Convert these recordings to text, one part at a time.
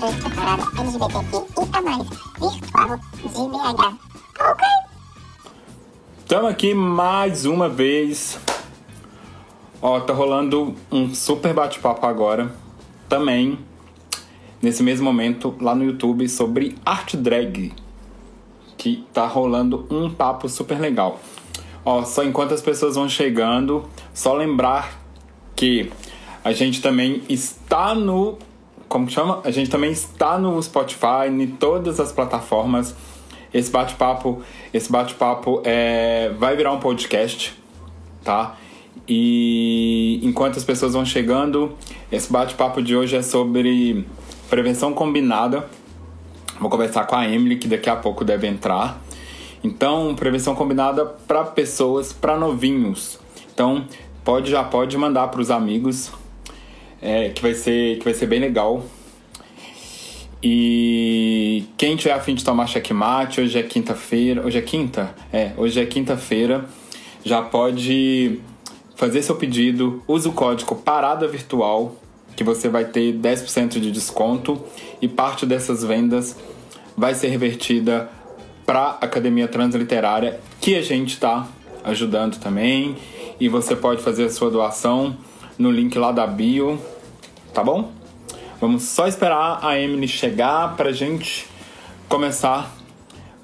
parada LGBTQIA+, virtual de BH. Ok? Estamos aqui mais uma vez. Ó, tá rolando um super bate-papo agora. Também, nesse mesmo momento, lá no YouTube, sobre arte drag. Que tá rolando um papo super legal. Ó, só enquanto as pessoas vão chegando, só lembrar que a gente também está no. Como chama? A gente também está no Spotify, em todas as plataformas. Esse bate-papo, esse bate-papo é, vai virar um podcast, tá? E enquanto as pessoas vão chegando, esse bate-papo de hoje é sobre prevenção combinada. Vou conversar com a Emily, que daqui a pouco deve entrar. Então, prevenção combinada para pessoas, para novinhos. Então, pode já pode mandar para os amigos, é, que vai ser que vai ser bem legal. E quem tiver afim de tomar checkmate, hoje é quinta-feira. Hoje é quinta? É, hoje é quinta-feira. Já pode fazer seu pedido. Use o código Parada Virtual, que você vai ter 10% de desconto. E parte dessas vendas vai ser revertida para a Academia Transliterária, que a gente está ajudando também. E você pode fazer a sua doação no link lá da bio, tá bom? Vamos só esperar a Emily chegar pra gente começar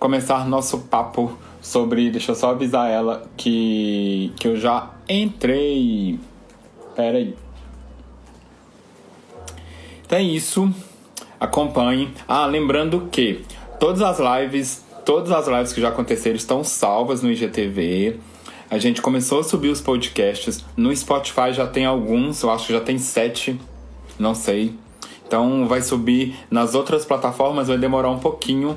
começar nosso papo sobre, deixa eu só avisar ela que que eu já entrei. Pera aí. Então é isso. Acompanhe. Ah, lembrando que todas as lives, todas as lives que já aconteceram estão salvas no IGTV. A gente começou a subir os podcasts. No Spotify já tem alguns, eu acho que já tem sete, não sei. Então vai subir nas outras plataformas, vai demorar um pouquinho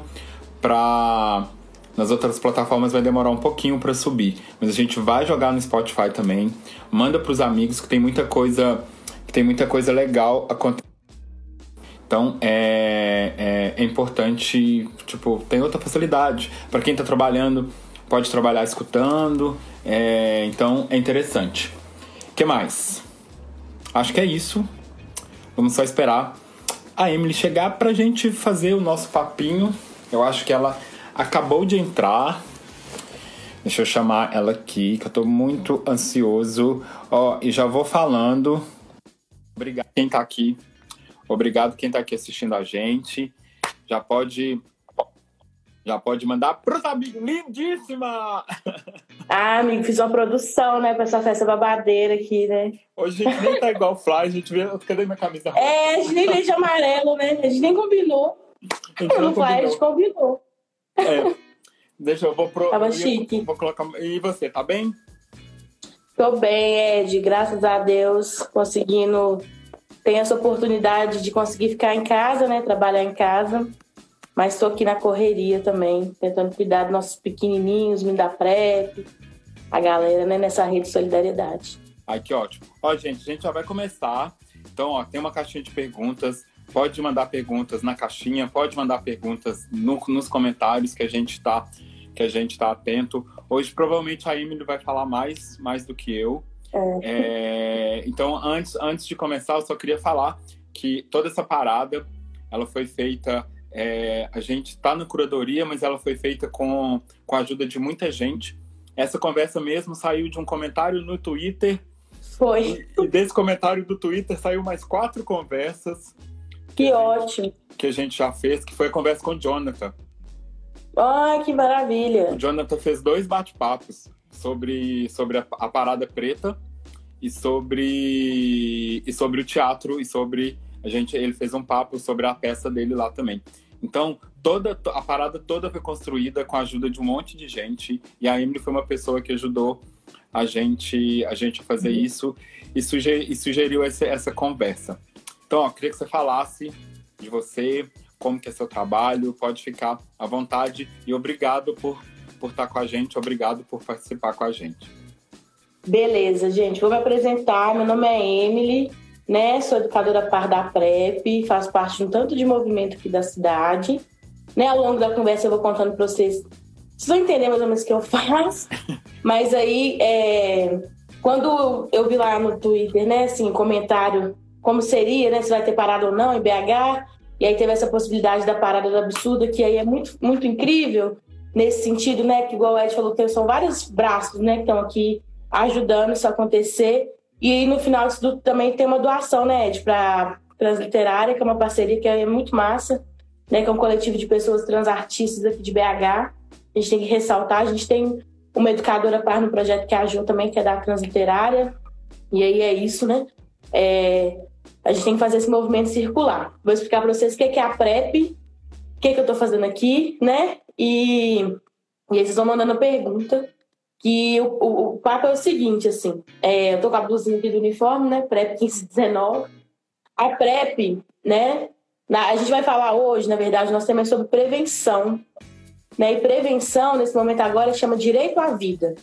pra. Nas outras plataformas vai demorar um pouquinho para subir. Mas a gente vai jogar no Spotify também. Manda pros amigos que tem muita coisa. Que tem muita coisa legal acontecendo. Então é, é, é, importante, tipo, tem outra facilidade. para quem tá trabalhando, pode trabalhar escutando. É, então é interessante. O que mais? Acho que é isso. Vamos só esperar a Emily chegar pra gente fazer o nosso papinho. Eu acho que ela acabou de entrar. Deixa eu chamar ela aqui, que eu tô muito ansioso. Ó, e já vou falando. Obrigado quem tá aqui. Obrigado quem tá aqui assistindo a gente. Já pode já pode mandar pros amigos. Lindíssima! Ah, amigo, fiz uma produção, né, pra essa festa babadeira aqui, né? Hoje a gente nem tá igual Fly, a gente vê. Cadê minha camisa? É, a gente nem veio de amarelo, né? A gente nem combinou. A gente não Fly, a gente combinou. É. Deixa eu vou pro. Tava chique. Vou colocar. E você, tá bem? Tô bem, Ed. Graças a Deus, conseguindo. Tem essa oportunidade de conseguir ficar em casa, né? Trabalhar em casa. Mas estou aqui na correria também, tentando cuidar dos nossos pequenininhos, me dar PrEP, a galera, né, nessa rede de solidariedade. Ai, que ótimo. Ó, gente, a gente já vai começar. Então, ó, tem uma caixinha de perguntas. Pode mandar perguntas na caixinha, pode mandar perguntas no, nos comentários que a gente está que a gente está atento. Hoje provavelmente a Emily vai falar mais mais do que eu. É. É, então antes antes de começar eu só queria falar que toda essa parada ela foi feita é, a gente está na curadoria, mas ela foi feita com, com a ajuda de muita gente. Essa conversa mesmo saiu de um comentário no Twitter. Foi. E, desse comentário do Twitter saiu mais quatro conversas. Que ótimo. Que a gente já fez, que foi a conversa com o Jonathan. Ai, que maravilha. O Jonathan fez dois bate-papos sobre, sobre a, a, parada preta e sobre, e sobre o teatro e sobre. A gente, ele fez um papo sobre a peça dele lá também. Então, toda a parada toda foi construída com a ajuda de um monte de gente e a Emily foi uma pessoa que ajudou a gente a gente a fazer uhum. isso e, suger, e sugeriu essa, essa conversa. Então, ó, queria que você falasse de você, como que é seu trabalho, pode ficar à vontade e obrigado por por estar com a gente, obrigado por participar com a gente. Beleza, gente, vou me apresentar. Meu nome é Emily, né? Sou educadora par da PrEP, faço parte de um tanto de movimento aqui da cidade. Né? Ao longo da conversa eu vou contando para vocês. Vocês vão entender mais ou menos o que eu faço. Mas aí, é... quando eu vi lá no Twitter, né, assim, comentário como seria, né, se vai ter parado ou não em BH, E aí teve essa possibilidade da parada do absurdo, que aí é muito, muito incrível nesse sentido, né? Que igual o Ed falou, são vários braços, né, que estão aqui ajudando isso a acontecer. E aí, no final disso também tem uma doação, né, Ed, para Transliterária, que é uma parceria que é muito massa, né, que é um coletivo de pessoas transartistas aqui de BH. A gente tem que ressaltar, a gente tem uma educadora par no projeto que é a Ju também, que é da Transliterária. E aí é isso, né? É, a gente tem que fazer esse movimento circular. Vou explicar para vocês o que é a PrEP, o que, é que eu estou fazendo aqui, né? E, e aí vocês vão mandando pergunta. Que o, o, o papo é o seguinte, assim, é, eu tô com a blusinha aqui do uniforme, né? PrEP 1519. A PrEP, né? Na, a gente vai falar hoje, na verdade, nosso tema é sobre prevenção. Né? E prevenção, nesse momento agora, chama direito à vida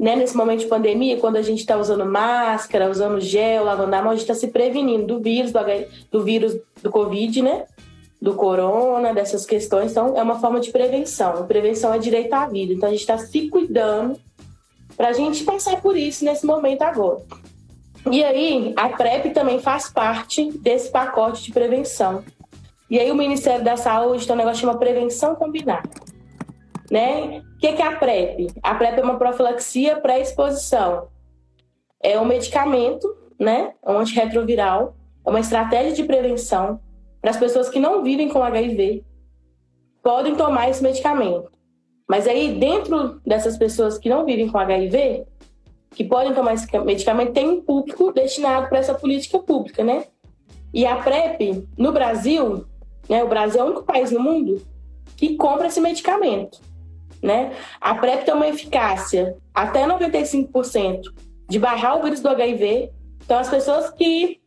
né, nesse momento de pandemia, quando a gente está usando máscara, usando gel, lavando a mão, a gente está se prevenindo do vírus, do, do vírus do Covid, né? Do corona, dessas questões. Então, é uma forma de prevenção. prevenção é direito à vida. Então, a gente está se cuidando para a gente passar por isso nesse momento agora. E aí, a PrEP também faz parte desse pacote de prevenção. E aí, o Ministério da Saúde tem um negócio que chama prevenção combinada. Né? O que é a PrEP? A PrEP é uma profilaxia pré-exposição. É um medicamento, né? É um antirretroviral, é uma estratégia de prevenção para as pessoas que não vivem com HIV podem tomar esse medicamento. Mas aí, dentro dessas pessoas que não vivem com HIV, que podem tomar esse medicamento, tem um público destinado para essa política pública, né? E a PrEP, no Brasil, né, o Brasil é o único país no mundo que compra esse medicamento né? A PrEP tem uma eficácia até 95% de barrar o vírus do HIV. Então, as pessoas que,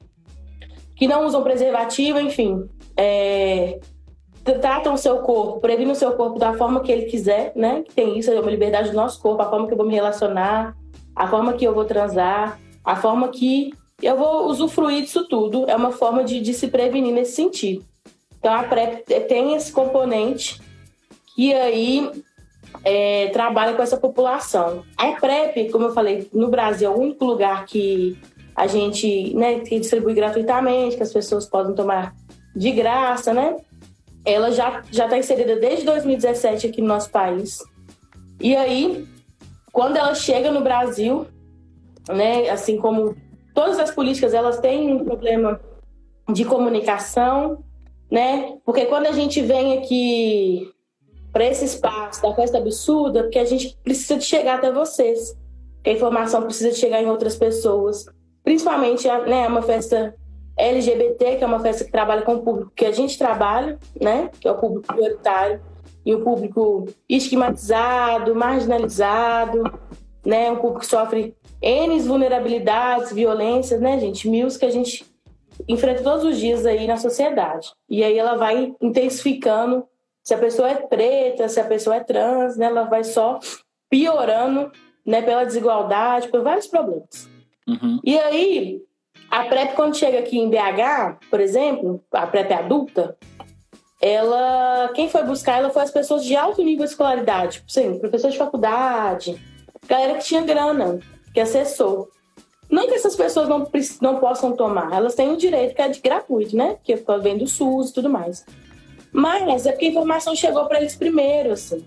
que não usam preservativo, enfim, é, tratam o seu corpo, previnem o seu corpo da forma que ele quiser, né? Que tem isso, é uma liberdade do nosso corpo, a forma que eu vou me relacionar, a forma que eu vou transar, a forma que eu vou usufruir disso tudo. É uma forma de, de se prevenir nesse sentido. Então, a PrEP tem esse componente e aí é, trabalha com essa população. A PrEP, como eu falei, no Brasil é o único lugar que a gente né, que distribui gratuitamente, que as pessoas podem tomar de graça, né? Ela já já está inserida desde 2017 aqui no nosso país. E aí, quando ela chega no Brasil, né, assim como todas as políticas, elas têm um problema de comunicação, né? Porque quando a gente vem aqui para esse espaço da festa absurda, porque a gente precisa de chegar até vocês. a informação precisa de chegar em outras pessoas. Principalmente, né, uma festa LGBT, que é uma festa que trabalha com o público que a gente trabalha, né? Que é o público prioritário e o público estigmatizado, marginalizado, né? Um público que sofre N vulnerabilidades, violências, né, gente? Mil que a gente enfrenta todos os dias aí na sociedade. E aí ela vai intensificando se a pessoa é preta, se a pessoa é trans, né, ela vai só piorando né, pela desigualdade, por vários problemas. Uhum. E aí, a PrEP, quando chega aqui em BH, por exemplo, a PrEP adulta, ela, quem foi buscar ela foi as pessoas de alto nível de escolaridade, tipo assim, professor de faculdade, galera que tinha grana, que acessou. Não que essas pessoas não, não possam tomar, elas têm o direito que é de gratuito, né? Que vem do SUS e tudo mais. Mas é porque a informação chegou para eles primeiro, assim.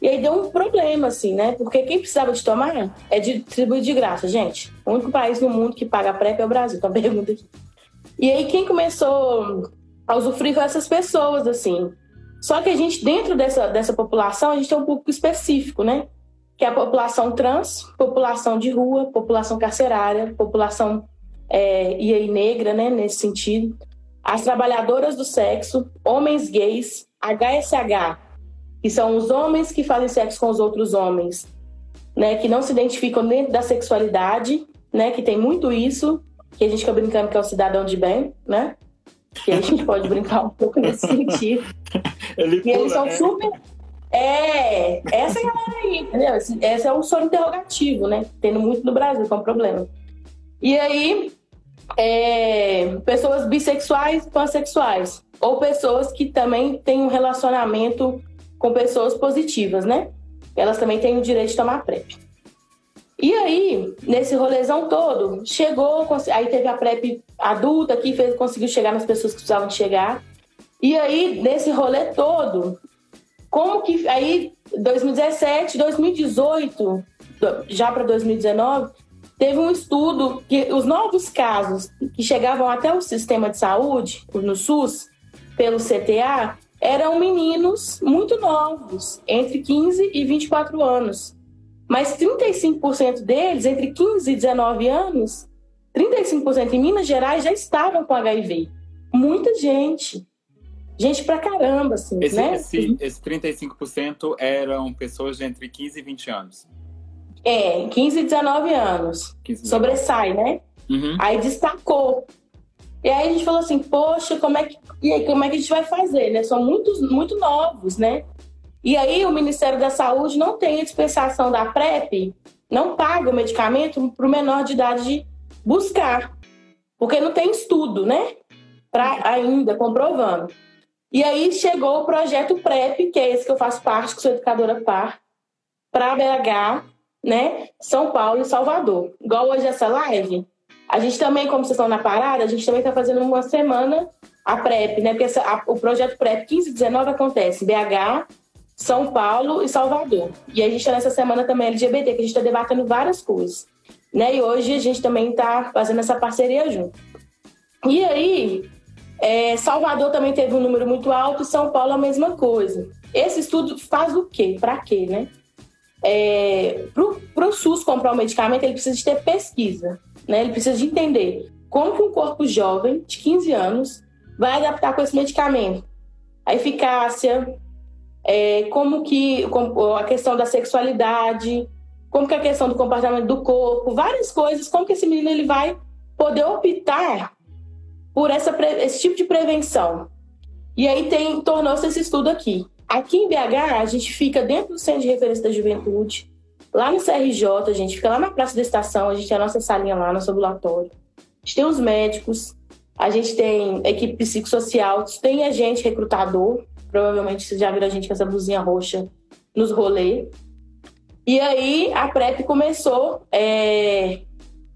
E aí deu um problema, assim, né? Porque quem precisava de tomar é distribuído de graça, gente. O único país no mundo que paga PrEP é o Brasil, então pergunta aqui. E aí quem começou a usufruir com essas pessoas, assim. Só que a gente, dentro dessa, dessa população, a gente tem um público específico, né? Que é a população trans, população de rua, população carcerária, população é, e aí negra, né? Nesse sentido as trabalhadoras do sexo, homens gays, HSH, que são os homens que fazem sexo com os outros homens, né, que não se identificam dentro da sexualidade, né, que tem muito isso, que a gente fica brincando que é o cidadão de bem, né? Que a gente pode brincar um pouco nesse sentido. Ele e eles são né? super. É, essa galera aí, entendeu? Esse, esse é um sonho interrogativo, né? Tendo muito no Brasil, que é um problema. E aí, é, pessoas bissexuais e pansexuais. Ou pessoas que também têm um relacionamento com pessoas positivas, né? Elas também têm o direito de tomar PrEP. E aí, nesse rolezão todo, chegou, aí teve a PrEP adulta que fez, conseguiu chegar nas pessoas que precisavam chegar. E aí, nesse rolê todo, como que. Aí, 2017, 2018, já para 2019, teve um estudo que os novos casos que chegavam até o sistema de saúde, no SUS, pelo CTA, eram meninos muito novos, entre 15 e 24 anos. Mas 35% deles, entre 15 e 19 anos, 35% em Minas Gerais já estavam com HIV. Muita gente. Gente pra caramba, assim, esse, né? Esse, esse 35% eram pessoas de entre 15 e 20 anos. É, 15 e 19 anos. 15 Sobressai, né? Uhum. Aí destacou. E aí a gente falou assim, poxa, como é que, e aí, como é que a gente vai fazer, né? São muitos, muito novos, né? E aí o Ministério da Saúde não tem a dispensação da PrEP, não paga o medicamento para o menor de idade buscar, porque não tem estudo, né? Pra, ainda comprovando. E aí chegou o projeto PrEP, que é esse que eu faço parte, que sou educadora par, para BH, né? São Paulo e Salvador. Igual hoje essa live, a gente também, como vocês estão na parada, a gente também está fazendo uma semana a PrEP, né? Porque essa, a, o projeto PrEP 15 e 19 acontece em BH, São Paulo e Salvador. E a gente está nessa semana também LGBT, que a gente está debatendo várias coisas. Né? E hoje a gente também está fazendo essa parceria junto. E aí, é, Salvador também teve um número muito alto, São Paulo a mesma coisa. Esse estudo faz o quê? Para quê, né? É, Para o SUS comprar o medicamento, ele precisa de ter pesquisa, né? Ele precisa de entender como que um corpo jovem, de 15 anos, vai adaptar com esse medicamento. A eficácia, é, como que a questão da sexualidade, como que a questão do comportamento do corpo, várias coisas, como que esse menino ele vai poder optar por essa, esse tipo de prevenção. E aí tornou-se esse estudo aqui. Aqui em BH, a gente fica dentro do Centro de Referência da Juventude, lá no CRJ, a gente fica lá na Praça da Estação, a gente tem a nossa salinha lá, nosso ambulatório. A gente tem os médicos, a gente tem equipe psicossocial, tem a gente recrutador, provavelmente vocês já viram a gente com essa blusinha roxa nos rolês. E aí a PrEP começou é,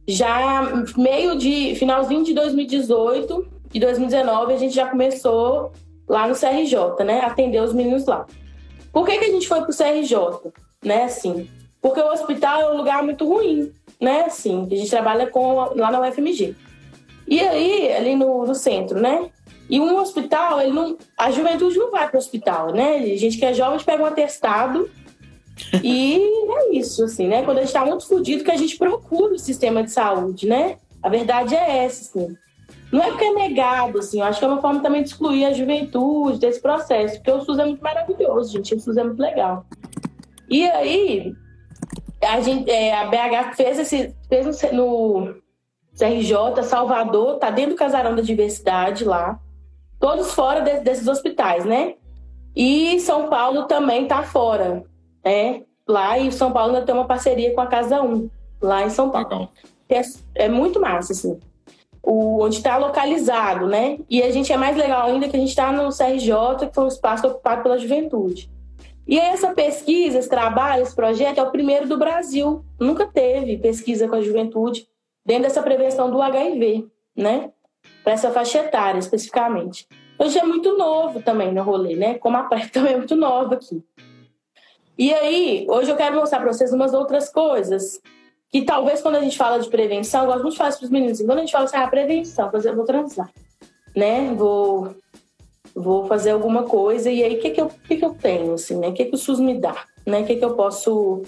já meio de finalzinho de 2018 e 2019 a gente já começou lá no CRJ, né? Atender os meninos lá. Por que, que a gente foi pro CRJ, né? Assim, porque o hospital é um lugar muito ruim, né? Assim, a gente trabalha com lá na UFMG. E aí, ali no, no centro, né? E um hospital, ele não, a juventude não vai para o hospital, né? A gente que é jovem, a gente pega um atestado e é isso, assim, né? Quando a gente está muito fodido, que a gente procura o sistema de saúde, né? A verdade é essa, assim. Não é porque é negado, assim, eu acho que é uma forma também de excluir a juventude desse processo, porque o SUS é muito maravilhoso, gente, o SUS é muito legal. E aí, a, gente, é, a BH fez esse, fez no CRJ, Salvador, tá dentro do casarão da diversidade lá, todos fora de, desses hospitais, né? E São Paulo também tá fora, né? Lá e São Paulo ainda tem uma parceria com a Casa 1, lá em São Paulo. É, é, muito massa, assim. O, onde está localizado, né? E a gente é mais legal ainda que a gente está no CRJ, que foi um espaço ocupado pela juventude. E essa pesquisa, esse trabalho, esse projeto é o primeiro do Brasil. Nunca teve pesquisa com a juventude dentro dessa prevenção do HIV, né? Para essa faixa etária especificamente. Hoje é muito novo também no rolê, né? Como a PrEP também é muito nova aqui. E aí, hoje eu quero mostrar para vocês umas outras coisas que talvez quando a gente fala de prevenção, eu gosto muito de falar para os meninos, quando a gente fala assim, ah, prevenção, eu vou transar, né? Vou, vou fazer alguma coisa, e aí o que, que, eu, que, que eu tenho, assim, né? O que, que o SUS me dá, né? O que, que eu posso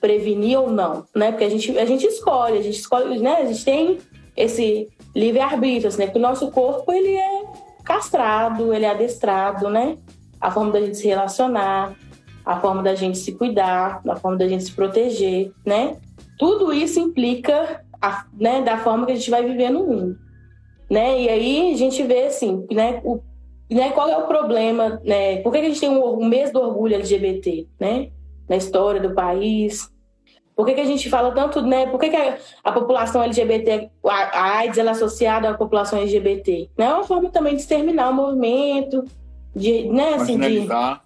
prevenir ou não, né? Porque a gente, a gente escolhe, a gente escolhe, né? A gente tem esse livre-arbítrio, assim, né? Porque o nosso corpo, ele é castrado, ele é adestrado, né? A forma da gente se relacionar, a forma da gente se cuidar, a forma da gente se proteger, né? Tudo isso implica a, né, da forma que a gente vai viver no mundo, né? E aí a gente vê assim, né, o, né qual é o problema, né? Por que a gente tem um, um mês do orgulho LGBT, né? Na história do país, por que, que, a gente fala tanto, né? Por que, que a, a, população LGBT, a, a AIDS, ela é associada à população LGBT? Né? É uma forma também de exterminar o movimento, de, né, assim, marginalizar.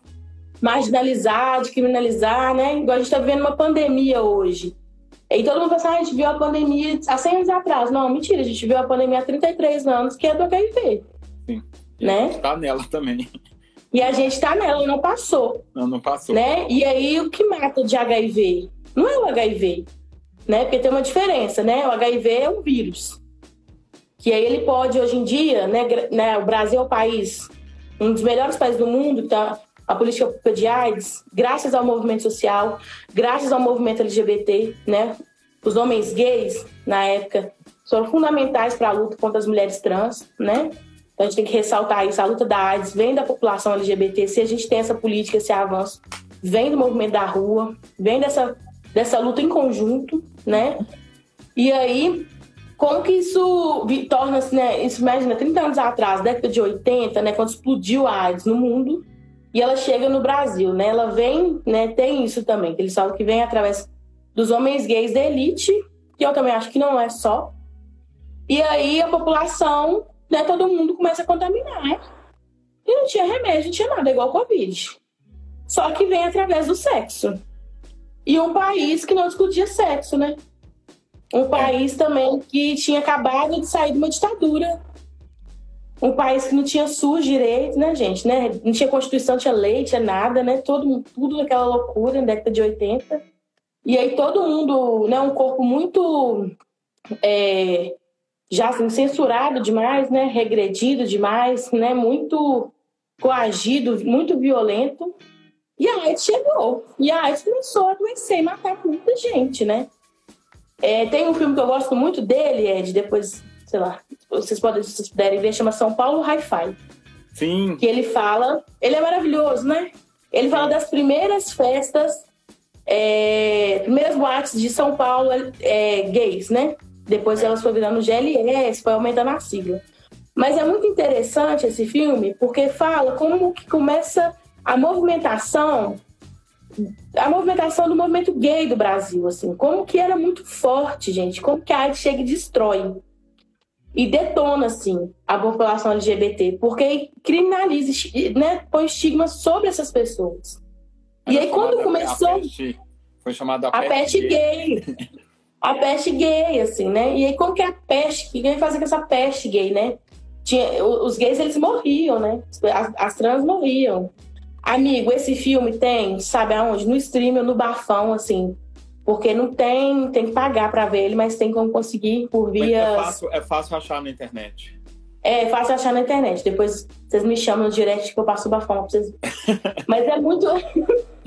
de marginalizar, de criminalizar, né? Igual a gente está vivendo uma pandemia hoje. E todo mundo pensa, ah, a gente viu a pandemia há 100 anos atrás. Não, mentira, a gente viu a pandemia há 33 anos, que é do HIV. Sim. Né? Tá nela também. E a gente tá nela, não passou. Não, não passou. Né? E aí o que mata de HIV? Não é o HIV, né? Porque tem uma diferença, né? O HIV é um vírus. Que aí ele pode, hoje em dia, né? né o Brasil é o país, um dos melhores países do mundo, tá? A política pública de AIDS, graças ao movimento social, graças ao movimento LGBT, né? Os homens gays, na época, foram fundamentais para a luta contra as mulheres trans, né? Então a gente tem que ressaltar isso. A luta da AIDS vem da população LGBT. Se a gente tem essa política, esse avanço, vem do movimento da rua, vem dessa, dessa luta em conjunto, né? E aí, como que isso torna-se, né? Isso, imagina, 30 anos atrás, década de 80, né? Quando explodiu a AIDS no mundo, e ela chega no Brasil, né? Ela vem, né? Tem isso também, que eles falam que vem através dos homens gays da elite, que eu também acho que não é só. E aí a população né, todo mundo começa a contaminar. E não tinha remédio, não tinha nada, igual Covid. Só que vem através do sexo. E um país que não discutia sexo, né? Um país também que tinha acabado de sair de uma ditadura. Um país que não tinha SUS direito, né, gente? Né? Não tinha Constituição, tinha lei, tinha nada, né? Todo, tudo naquela loucura, na década de 80. E aí todo mundo, né? Um corpo muito é, já assim, censurado demais, né, regredido demais, né, muito coagido, muito violento. E a AIDS chegou. E a AIDS começou a adoecer e matar muita gente, né? É, tem um filme que eu gosto muito dele, Ed, depois, sei lá, vocês podem, se vocês puderem ver, chama São Paulo Hi-Fi. Sim. Que ele fala, ele é maravilhoso, né? Ele fala das primeiras festas, é, primeiras boates de São Paulo é, gays, né? Depois elas foram virando GLS, foi aumentando a sigla. Mas é muito interessante esse filme porque fala como que começa a movimentação a movimentação do movimento gay do Brasil, assim, como que era muito forte, gente, como que a AIDS chega e destrói e detona, assim, a população LGBT, porque criminaliza, né, põe estigma sobre essas pessoas. e aí quando começou... A peste, foi chamada a, a peste, peste gay. gay. a peste gay, assim, né? E aí, como que é a peste? O que ia fazer com essa peste gay, né? Tinha, os gays, eles morriam, né? As, as trans morriam. Amigo, esse filme tem, sabe aonde? No stream ou no bafão, assim. Porque não tem, tem que pagar para ver ele, mas tem como conseguir por via. É fácil, é fácil achar na internet. É, fácil achar na internet. Depois vocês me chamam no direct que eu passo o bafão pra vocês. mas é muito.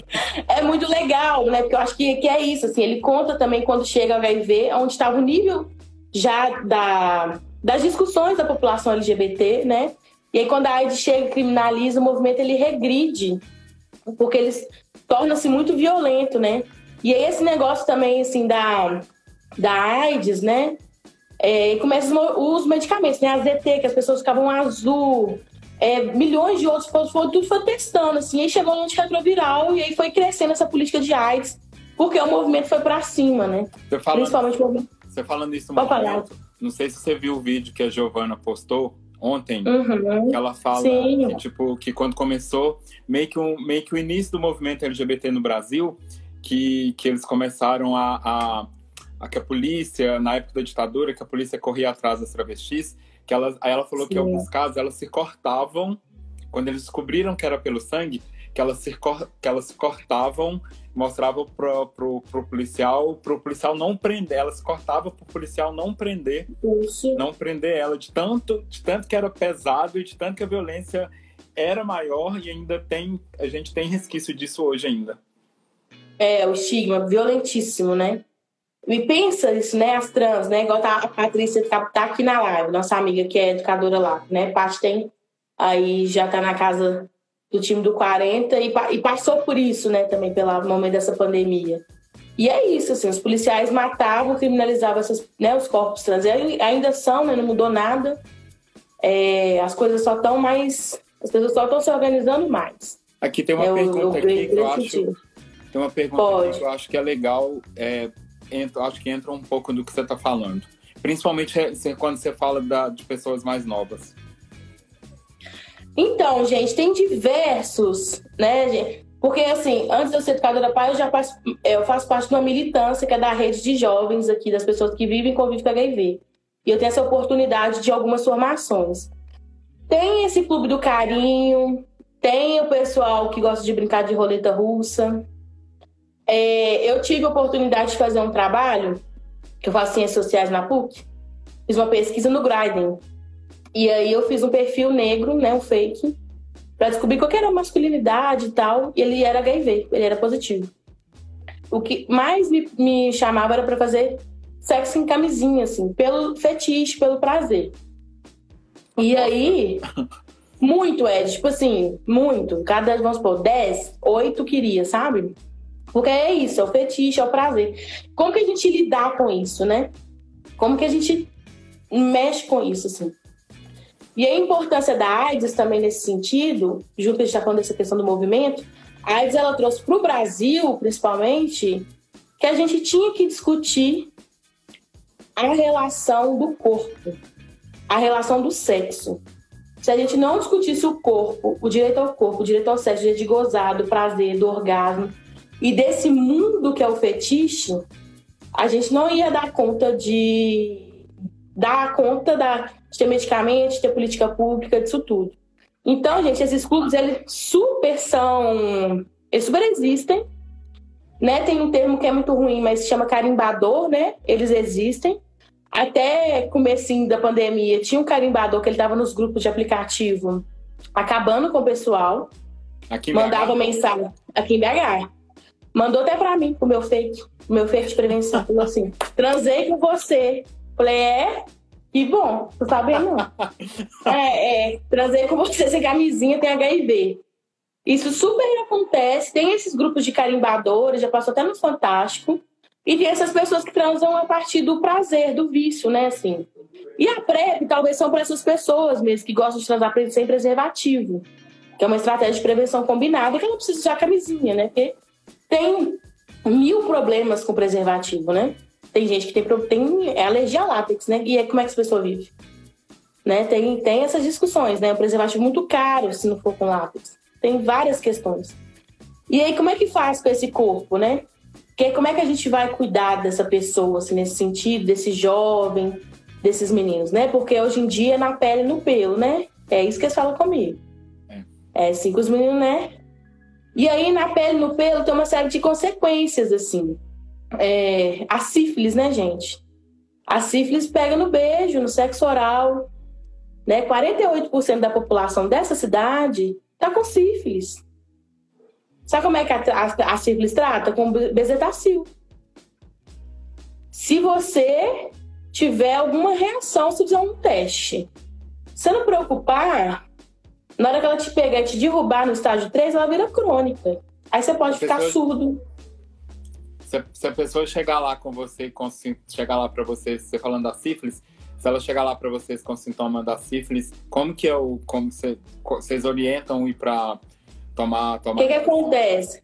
é muito legal, né? Porque eu acho que, que é isso, assim, ele conta também quando chega o HIV, onde estava o nível já da, das discussões da população LGBT, né? E aí quando a AIDS chega e criminaliza, o movimento ele regride, porque ele torna-se muito violento, né? E aí esse negócio também, assim, da, da AIDS, né? É, começa os medicamentos, né? A ZT, que as pessoas ficavam azul, é, milhões de outros foi, tudo foi testando, assim, aí chegou no antirretroviral e aí foi crescendo essa política de AIDS, porque o movimento foi para cima, né? Você falando, Principalmente o. Você falando isso no movimento, não sei se você viu o vídeo que a Giovana postou ontem, uhum. que ela fala que, tipo, que quando começou, meio que, um, meio que o início do movimento LGBT no Brasil, que, que eles começaram a, a, a que a polícia, na época da ditadura, que a polícia corria atrás das travestis, que ela, aí ela falou Sim. que em alguns casos elas se cortavam, quando eles descobriram que era pelo sangue, que elas se, que elas se cortavam, mostravam pro, pro, pro policial, pro policial não prender, elas se cortavam pro policial não prender, Isso. não prender ela, de tanto, de tanto que era pesado e de tanto que a violência era maior e ainda tem, a gente tem resquício disso hoje ainda. É, o estigma violentíssimo, né? E pensa isso, né? As trans, né? Igual tá a Patrícia tá, tá aqui na live, nossa amiga que é educadora lá, né? Paty tem aí já tá na casa do time do 40 e, e passou por isso, né? Também pelo momento dessa pandemia. E é isso, assim, os policiais matavam, criminalizavam essas, né, os corpos trans. E ainda são, né? Não mudou nada. É, as coisas só estão mais. As pessoas só estão se organizando mais. Aqui tem uma é, pergunta eu, eu, aqui que eu acho. Tem uma pergunta que eu acho que é legal. É, entra, acho que entra um pouco do que você está falando. Principalmente quando você fala da, de pessoas mais novas. Então, gente, tem diversos, né, gente? Porque, assim, antes de eu ser educadora pai, eu já faço, eu faço parte de uma militância que é da rede de jovens aqui, das pessoas que vivem com convívio com HIV. E eu tenho essa oportunidade de algumas formações. tem esse clube do carinho, tem o pessoal que gosta de brincar de roleta russa. É, eu tive a oportunidade de fazer um trabalho, que eu faço ciências sociais na PUC, fiz uma pesquisa no Grinding. E aí eu fiz um perfil negro, né, um fake, para descobrir qual era a masculinidade e tal, e ele era HIV, ele era positivo. O que mais me, me chamava era para fazer sexo em camisinha, assim, pelo fetiche, pelo prazer. E aí, muito, Ed, tipo assim, muito. Cada, vamos supor, 10, 8 queria, sabe? Porque é isso, é o fetiche, é o prazer. Como que a gente lidar com isso, né? Como que a gente mexe com isso, assim? E a importância da AIDS também nesse sentido, junto a gente está falando dessa questão do movimento, a AIDS ela trouxe para o Brasil, principalmente, que a gente tinha que discutir a relação do corpo, a relação do sexo. Se a gente não discutisse o corpo, o direito ao corpo, o direito ao sexo, o direito de gozar, do prazer, do orgasmo, e desse mundo que é o fetiche, a gente não ia dar conta de dar conta da, de ter medicamentos, de ter política pública, disso tudo. Então, gente, esses clubes, eles super são... Eles super existem, né? Tem um termo que é muito ruim, mas se chama carimbador, né? Eles existem. Até comecinho da pandemia, tinha um carimbador que ele estava nos grupos de aplicativo, acabando com o pessoal. Aqui em mandava mensagem aqui em BH. Mandou até pra mim, pro meu fake, o meu fake de prevenção. Falou assim: transei com você. Falei, é? Que bom, tô sabendo não. é, é, transei com você sem camisinha, tem HIV. Isso super acontece. Tem esses grupos de carimbadores, já passou até no Fantástico. E tem essas pessoas que transam a partir do prazer, do vício, né? Assim. E a PrEP talvez são para essas pessoas mesmo que gostam de transar sem preservativo. Que é uma estratégia de prevenção combinada que ela precisa usar camisinha, né? Porque tem mil problemas com preservativo, né? Tem gente que tem, tem é alergia a látex, né? E aí, como é que essa pessoa vive? Né? Tem, tem essas discussões, né? O preservativo é muito caro se não for com látex. Tem várias questões. E aí, como é que faz com esse corpo, né? Que, como é que a gente vai cuidar dessa pessoa, assim, nesse sentido, desse jovem, desses meninos, né? Porque hoje em dia é na pele e no pelo, né? É isso que eles falam comigo. É assim que os meninos, né? E aí, na pele no pelo, tem uma série de consequências, assim. É, a sífilis, né, gente? A sífilis pega no beijo, no sexo oral. Né? 48% da população dessa cidade tá com sífilis. Sabe como é que a, a, a sífilis trata? Com bezetacil. Se você tiver alguma reação, se fizer um teste, se não preocupar, na hora que ela te pegar e te derrubar no estágio 3, ela vira crônica. Aí você pode ficar Pessoas- surdo. Se, se a pessoa chegar lá com você, com, chegar lá pra você, você falando da sífilis, se ela chegar lá pra vocês com sintoma da sífilis, como que é o. Como cê- co- vocês orientam ir pra tomar. O tomar que, que acontece?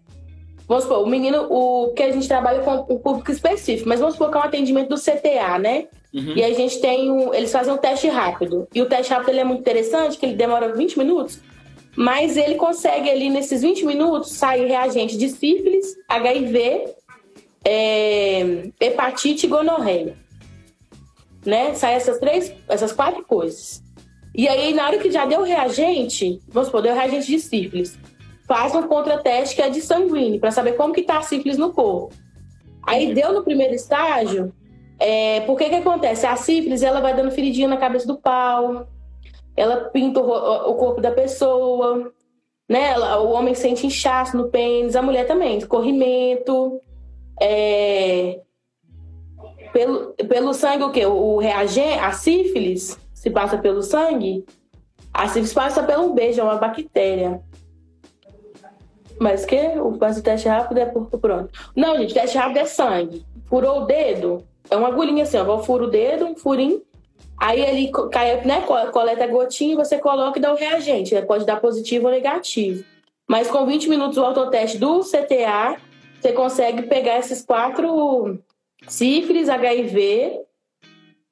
Vamos supor, o menino, o que a gente trabalha com um público específico, mas vamos supor que é um atendimento do CTA, né? Uhum. E a gente tem um, eles fazem um teste rápido. E o teste rápido ele é muito interessante, que ele demora 20 minutos, mas ele consegue ali nesses 20 minutos sair reagente de sífilis, HIV, é, hepatite e gonorreia. Né? Sai essas três, essas quatro coisas. E aí, na hora que já deu reagente, vamos supor, deu reagente de sífilis, faz um contrateste que é de sanguíneo, para saber como que tá a sífilis no corpo. Aí deu no primeiro estágio, é, por que que acontece? A sífilis, ela vai dando feridinha na cabeça do pau, ela pinta o, o corpo da pessoa, né? Ela- o homem sente inchaço no pênis, a mulher também, corrimento, é, pelo, pelo sangue o quê? O reagente, a sífilis se passa pelo sangue, a sífilis passa pelo beijo, é uma bactéria. Mas que o o teste rápido é por pronto. Não, gente, teste rápido é sangue. Furou o dedo, é uma agulhinha assim, ó. Eu furo o dedo, um furinho. Aí ele cai, né, co- coleta a gotinha, você coloca e dá o reagente. né? Pode dar positivo ou negativo. Mas com 20 minutos o autoteste do CTA, você consegue pegar esses quatro sífilis, HIV,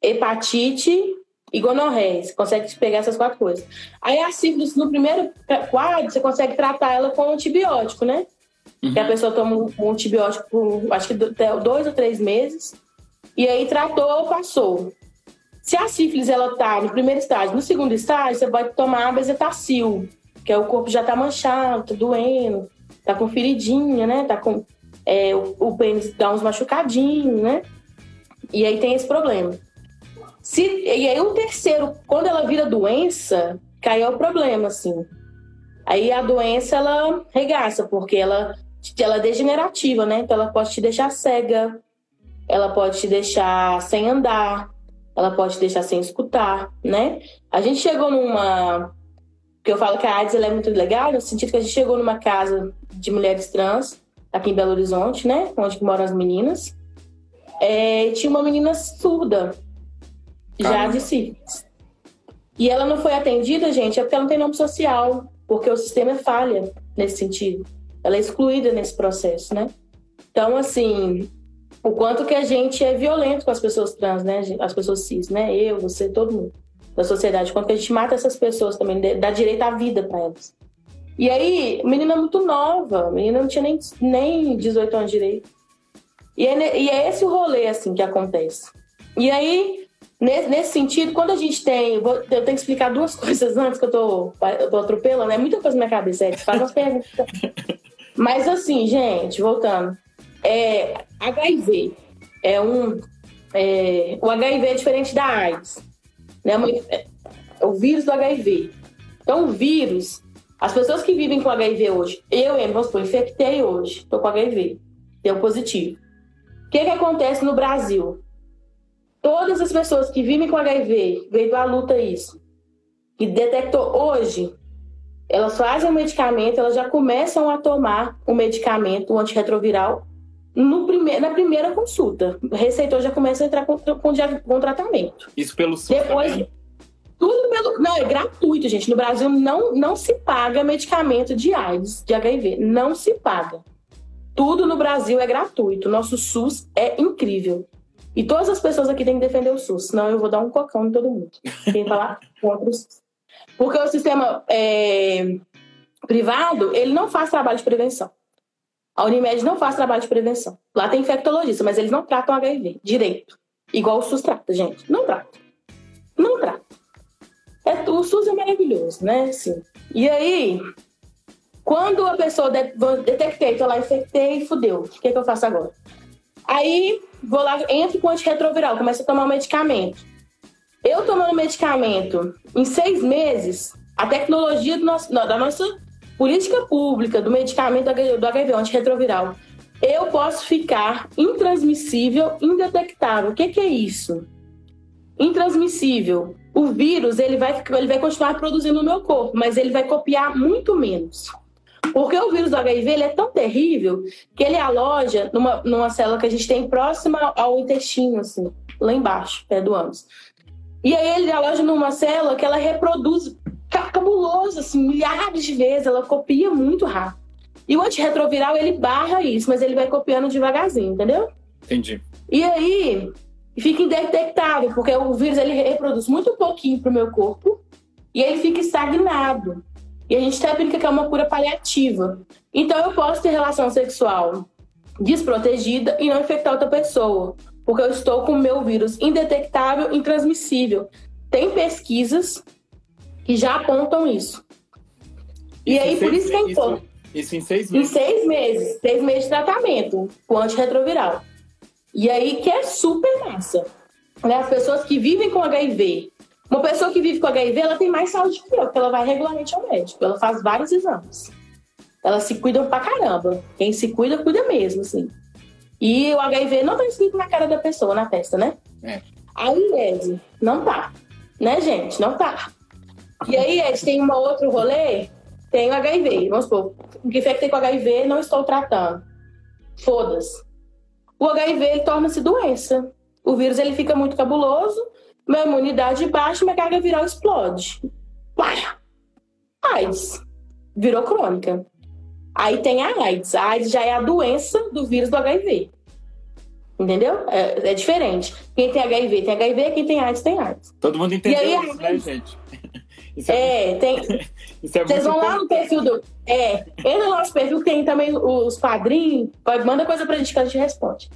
hepatite e gonorreia. Você consegue pegar essas quatro coisas. Aí a sífilis, no primeiro quadro, você consegue tratar ela com antibiótico, né? Que a pessoa toma um, antibiótico por, acho que dois ou três meses. E aí tratou, passou. Se a sífilis ela tá no primeiro estágio, no segundo estágio, você pode tomar bezetacil, que é o corpo já tá manchado, tá doendo, tá com feridinha, né? Tá com é, o, o pênis dá uns machucadinhos, né? E aí tem esse problema. Se, e aí o terceiro, quando ela vira doença, cai é o problema, assim. Aí a doença ela regaça, porque ela, ela é degenerativa, né? Então ela pode te deixar cega, ela pode te deixar sem andar, ela pode te deixar sem escutar, né? A gente chegou numa. que eu falo que a AIDS é muito legal, no sentido que a gente chegou numa casa de mulheres trans, aqui em Belo Horizonte, né? Onde moram as meninas. É, tinha uma menina surda, já de sífilis. E ela não foi atendida, gente, é porque ela não tem nome social, porque o sistema é falha nesse sentido. Ela é excluída nesse processo, né? Então, assim, o quanto que a gente é violento com as pessoas trans, né? As pessoas cis, né? Eu, você, todo mundo da sociedade. Quanto que a gente mata essas pessoas também, dá direito à vida para elas. E aí, menina muito nova, menina não tinha nem, nem 18 anos direito. E é, e é esse o rolê, assim, que acontece. E aí, Nesse, nesse, sentido, quando a gente tem. Vou, eu tenho que explicar duas coisas antes que eu tô, eu tô atropelando, é muita coisa na minha cabeça, é, faz umas perguntas. Mas assim, gente, voltando. É, HIV é um. É, o HIV é diferente da AIDS. Né? É, é o vírus do HIV. Então, o vírus, as pessoas que vivem com HIV hoje, eu, vamos supor, infectei hoje, tô com HIV, deu positivo. O que, que acontece no Brasil? Todas as pessoas que vivem com HIV, veio à luta isso, e detectou hoje, elas fazem o medicamento, elas já começam a tomar o medicamento, o antirretroviral, no prime na primeira consulta. O receitor já começa a entrar com, com, com tratamento. Isso pelo SUS Depois, também? Tudo pelo... Não, é gratuito, gente. No Brasil não, não se paga medicamento de AIDS, de HIV. Não se paga. Tudo no Brasil é gratuito. Nosso SUS é incrível. E todas as pessoas aqui têm que defender o SUS, senão eu vou dar um cocão em todo mundo. Quem falar contra o SUS. Porque o sistema é, privado, ele não faz trabalho de prevenção. A Unimed não faz trabalho de prevenção. Lá tem infectologista, mas eles não tratam HIV direito. Igual o SUS trata, gente. Não trata. Não trata. É, o SUS é maravilhoso, né? Sim. E aí, quando a pessoa de, detectei, tô lá, infectei, fudeu. O que, que eu faço agora? Aí vou lá, entro com antirretroviral, começo a tomar um medicamento. Eu tomando medicamento em seis meses, a tecnologia nosso, da nossa política pública do medicamento do HIV, antirretroviral, eu posso ficar intransmissível, indetectável. O que, que é isso? Intransmissível. O vírus ele vai, ele vai continuar produzindo no meu corpo, mas ele vai copiar muito menos. Porque o vírus do HIV ele é tão terrível que ele aloja numa, numa célula que a gente tem próxima ao intestino, assim, lá embaixo, pé do ânus. E aí ele aloja numa célula que ela reproduz cabuloso, assim, milhares de vezes, ela copia muito rápido. E o antirretroviral, ele barra isso, mas ele vai copiando devagarzinho, entendeu? Entendi. E aí, fica indetectável, porque o vírus, ele reproduz muito pouquinho pro meu corpo e ele fica estagnado. E a gente até brinca que é uma cura paliativa. Então eu posso ter relação sexual desprotegida e não infectar outra pessoa, porque eu estou com o meu vírus indetectável, intransmissível. Tem pesquisas que já apontam isso. E aí, por isso que é importante. Isso, em seis meses? Em seis meses. Seis meses de tratamento com antirretroviral. E aí que é super massa. Né? As pessoas que vivem com HIV uma pessoa que vive com HIV, ela tem mais saúde que eu, porque ela vai regularmente ao médico, ela faz vários exames. Elas se cuidam pra caramba. Quem se cuida, cuida mesmo, assim. E o HIV não tá escrito na cara da pessoa, na testa, né? É. Aí, Ed, não tá. Né, gente? Não tá. E aí, Ed, tem um outro rolê? Tem o HIV. Vamos supor, o que infectei com HIV, não estou tratando. Foda-se. O HIV, torna-se doença. O vírus, ele fica muito cabuloso minha imunidade baixa, minha carga viral explode. AIDS. Virou crônica. Aí tem a AIDS. A AIDS já é a doença do vírus do HIV. Entendeu? É, é diferente. Quem tem HIV tem HIV, quem tem AIDS tem AIDS. Todo mundo entendeu aí, isso, né, gente? Isso é, é tem. Isso é Vocês vão lá no perfil do. É, entra no nosso perfil, tem também os padrinhos. Manda coisa pra gente que a gente responde.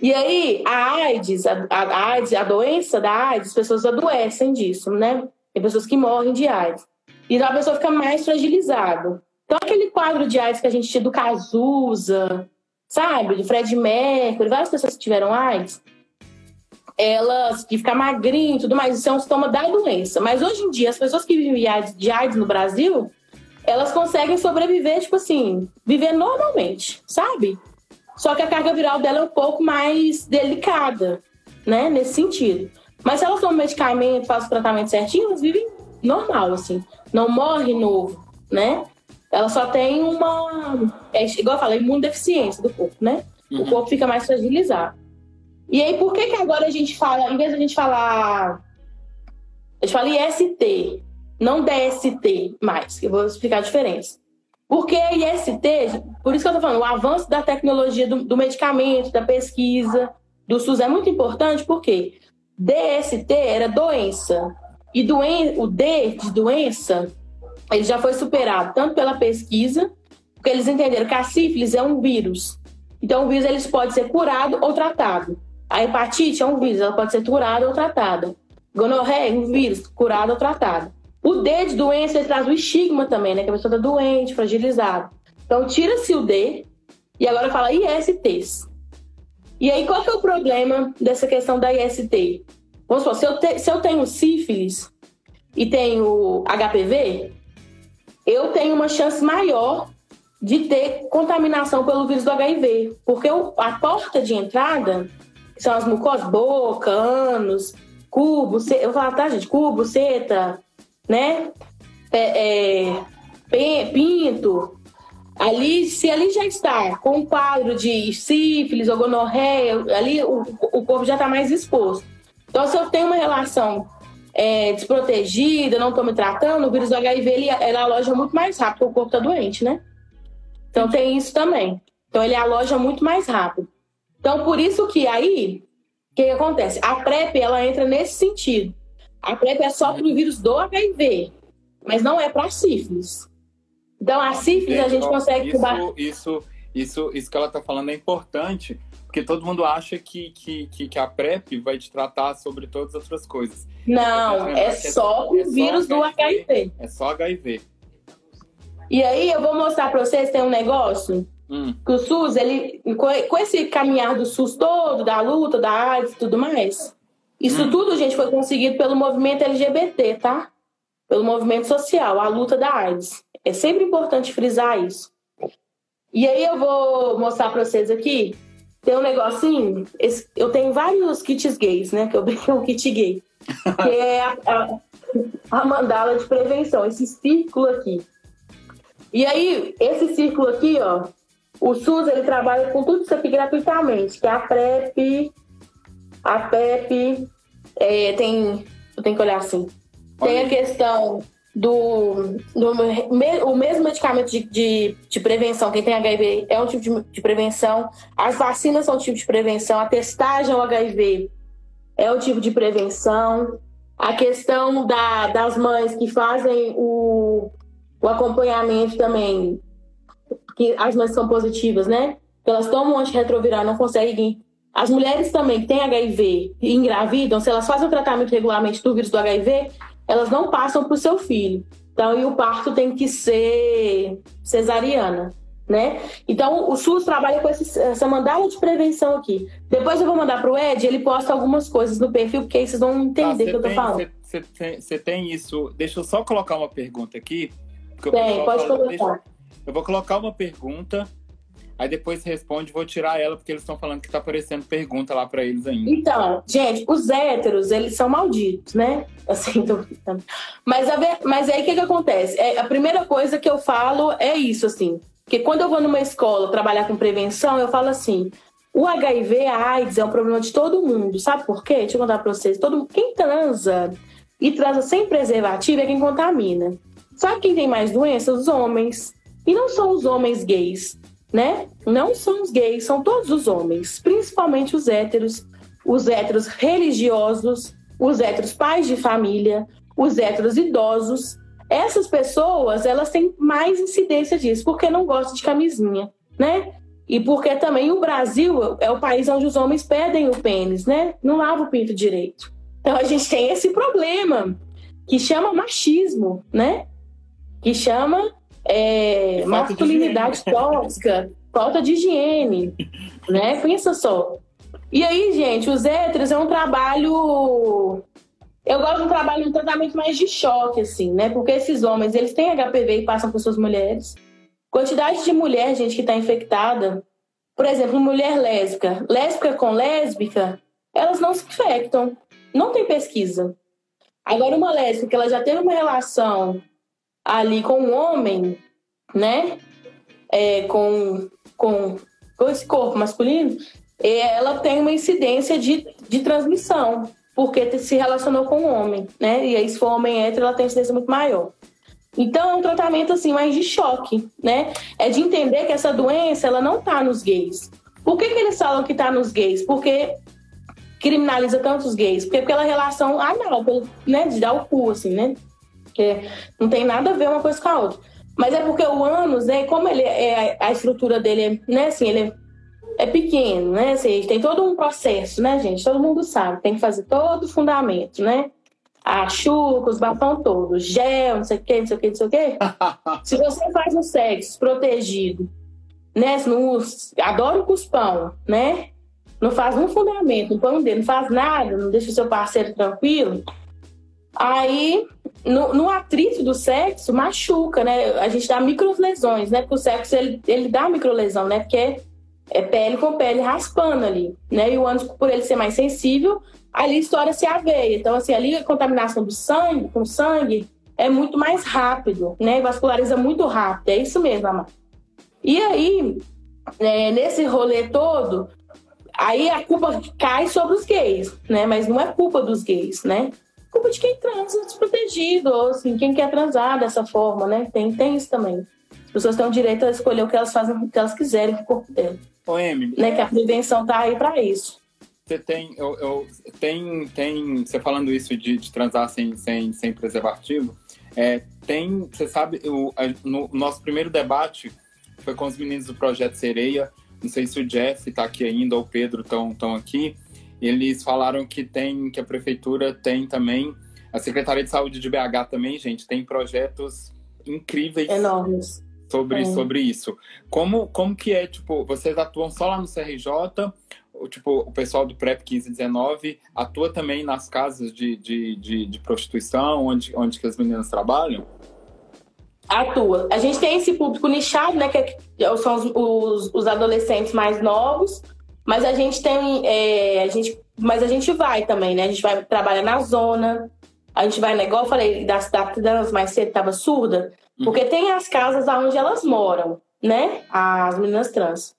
E aí, a AIDS, a, a, AIDS, a doença da AIDS, as pessoas adoecem disso, né? Tem pessoas que morrem de AIDS. E então a pessoa fica mais fragilizada. Então, aquele quadro de AIDS que a gente tinha do Cazuza, sabe? De Fred Mercury, várias pessoas que tiveram AIDS, elas que ficar magrinho e tudo mais, isso é um sintoma da doença. Mas hoje em dia, as pessoas que vivem de AIDS no Brasil, elas conseguem sobreviver, tipo assim, viver normalmente, sabe? Só que a carga viral dela é um pouco mais delicada, né? Nesse sentido. Mas se elas tomam medicamento, fazem o tratamento certinho, elas vivem normal, assim. Não morre novo, né? Ela só tem uma. É, igual eu falei, imunodeficiência do corpo, né? Uhum. O corpo fica mais fragilizado. E aí, por que que agora a gente fala, em vez de a gente falar. A gente fala IST, não DST mais, eu vou explicar a diferença. Porque IST, por isso que eu tô falando, o avanço da tecnologia do, do medicamento, da pesquisa, do SUS é muito importante, porque DST era doença. E doen o D de doença, ele já foi superado tanto pela pesquisa, porque eles entenderam que a sífilis é um vírus. Então, o vírus ele pode ser curado ou tratado. A hepatite é um vírus, ela pode ser curada ou tratada. Gonorreia é um vírus, curado ou tratado. O D de doença ele traz o estigma também, né? Que a pessoa está doente, fragilizada. Então, tira-se o D e agora fala ISTs. E aí, qual que é o problema dessa questão da IST? Vamos supor, se eu, te, se eu tenho sífilis e tenho HPV, eu tenho uma chance maior de ter contaminação pelo vírus do HIV, porque a porta de entrada são as mucosas, boca, ânus, cubo, eu falar, tá, gente? Cubo, seta, né? É, é, pinto. Ali, se ali já está com um quadro de sífilis ou gonorreia, ali o, o corpo já está mais exposto. Então, se eu tenho uma relação é, desprotegida, não estou me tratando, o vírus do HIV ele, ele aloja muito mais rápido, porque o corpo está doente, né? Então tem isso também. Então ele aloja muito mais rápido. Então por isso que aí, o que, que, acontece? A PrEP ela entra nesse sentido. A PrEP é só para o vírus do HIV, mas não é para sífilis. Então a sífilis a gente consegue... Isso, isso, isso, isso que ela está falando é importante, porque todo mundo acha que, que, que, que, a PrEP vai te tratar sobre todas as outras coisas. Não, é, é só o é vírus só do HIV. É só HIV. E aí eu vou mostrar para vocês, tem um negócio hum. que o SUS, ele, com esse caminhar do SUS todo, da luta, da AIDS e tudo mais, isso hum. tudo, gente, foi conseguido pelo movimento LGBT, tá? Pelo movimento social, a luta da AIDS. É sempre importante frisar isso. E aí eu vou mostrar para vocês aqui tem um negocinho, esse, eu tenho vários kits gays, né? Que eu brinco um kit gay. Que é a, a, a, mandala de prevenção, esse círculo aqui. E aí, esse círculo aqui, ó, o SUS ele trabalha com tudo isso aqui gratuitamente, que é a PrEP, a PEP, é, tem. Eu tenho que olhar assim. Tem a questão do, do me, o mesmo medicamento de, de, de, prevenção, quem tem HIV é um tipo de, de, prevenção, as vacinas são um tipo de prevenção, a testagem ao HIV é um tipo de prevenção, a questão da, das mães que fazem o, o acompanhamento também, que as mães são positivas, né? Elas tomam antirretroviral, não conseguem. As mulheres também que têm HIV e engravidam, se elas fazem o tratamento regularmente do vírus do HIV, elas não passam para o seu filho. Então, e o parto tem que ser cesariana, né? Então, o SUS trabalha com esse, essa mandala de prevenção aqui. Depois eu vou mandar para o Ed, ele posta algumas coisas no perfil, porque aí vocês vão entender o que eu tô falando. Você tem, tem, isso. Deixa eu só colocar uma pergunta aqui. Tem, pode fala, colocar. Deixa, eu vou colocar uma pergunta Aí depois responde, vou tirar ela, porque eles estão falando que tá aparecendo pergunta lá para eles ainda. Então, gente, os héteros, eles são malditos, né? Assim, tô... mas, a mas aí o que, que acontece? É, a primeira coisa que eu falo é isso, assim. Que quando eu vou numa escola trabalhar com prevenção, eu falo assim: o HIV, a AIDS é um problema de todo mundo. Sabe por quê? Deixa eu contar pra vocês. Todo... Quem transa e transa sem preservativo é quem contamina. Sabe quem tem mais doenças? Os homens. E não são os homens gays né? Não são os gays, são todos os homens, principalmente os héteros, os héteros religiosos, os héteros pais de família, os héteros idosos. Essas pessoas, elas têm mais incidência disso, porque não gostam de camisinha, né? E porque também o Brasil é o país onde os homens perdem o pênis, né? Não lava o pinto direito. Então a gente tem esse problema que chama machismo, né? Que chama é, masculinidade tóxica, falta de higiene, né? Pensa só. E aí, gente, os héteros é um trabalho. Eu gosto de um trabalho, um tratamento mais de choque, assim, né? Porque esses homens, eles têm HPV e passam por suas mulheres. Quantidade de mulher, gente, que está infectada. Por exemplo, mulher lésbica. Lésbica com lésbica, elas não se infectam. Não tem pesquisa. Agora, uma lésbica, ela já teve uma relação ali com um homem, né? É, com, com, com esse corpo masculino, ela tem uma incidência de, de transmissão, porque se relacionou com um homem, né? E aí, se for homem hétero, ela tem incidência muito maior. Então, é um tratamento assim mais de choque, né? É de entender que essa doença ela não está nos gays. Por que, que eles falam que está nos gays? Porque criminaliza tanto os gays? Porque pela relação anal, né? De dar o cu, assim, né? Que não tem nada a ver uma coisa com a outra. Mas é porque o ânus, né? Como ele é a estrutura dele, é, né? Assim, ele é, é pequeno, né? Assim, tem todo um processo, né, gente? Todo mundo sabe. Tem que fazer todo o fundamento, né? a chuca, os bafão todos, gel, não sei o que, não sei o que, não sei o que. Se você faz um sexo protegido, né? Não, adora o cuspão, né? Não faz um fundamento, não põe um dedo, não faz nada, não deixa o seu parceiro tranquilo. Aí, no, no atrito do sexo, machuca, né? A gente dá microlesões, né? Porque o sexo, ele, ele dá microlesão, né? Porque é pele com pele raspando ali, né? E o ânus, por ele ser mais sensível, ali estoura-se a veia. Então, assim, ali a contaminação do sangue, com sangue, é muito mais rápido, né? Vasculariza muito rápido. É isso mesmo, Amar. E aí, é, nesse rolê todo, aí a culpa cai sobre os gays, né? Mas não é culpa dos gays, né? Culpa de quem transa desprotegido, ou assim, quem quer transar dessa forma, né? Tem, tem isso também. As pessoas têm o direito a escolher o que elas fazem, o que elas quiserem com o corpo dela. Ô, Emily. Né? Que a prevenção tá aí para isso. Você tem, eu, eu, tem, tem, você falando isso de, de transar sem, sem, sem preservativo, é, tem, você sabe, o, a, no nosso primeiro debate foi com os meninos do Projeto Sereia, não sei se o Jeff está aqui ainda ou o Pedro estão aqui, eles falaram que tem, que a prefeitura tem também, a Secretaria de Saúde de BH também, gente, tem projetos incríveis. Enormes. Sobre, é. sobre isso. Como, como que é, tipo, vocês atuam só lá no CRJ tipo, o pessoal do PrEP 1519 atua também nas casas de, de, de, de prostituição, onde, onde que as meninas trabalham? Atua. A gente tem esse público nichado, né? Que é são os, os, os adolescentes mais novos, mas a gente tem. É, a gente, mas a gente vai também, né? A gente vai trabalhar na zona, a gente vai, né, igual eu falei, das, das mais cedo estava surda, uhum. porque tem as casas onde elas moram, né? As meninas trans.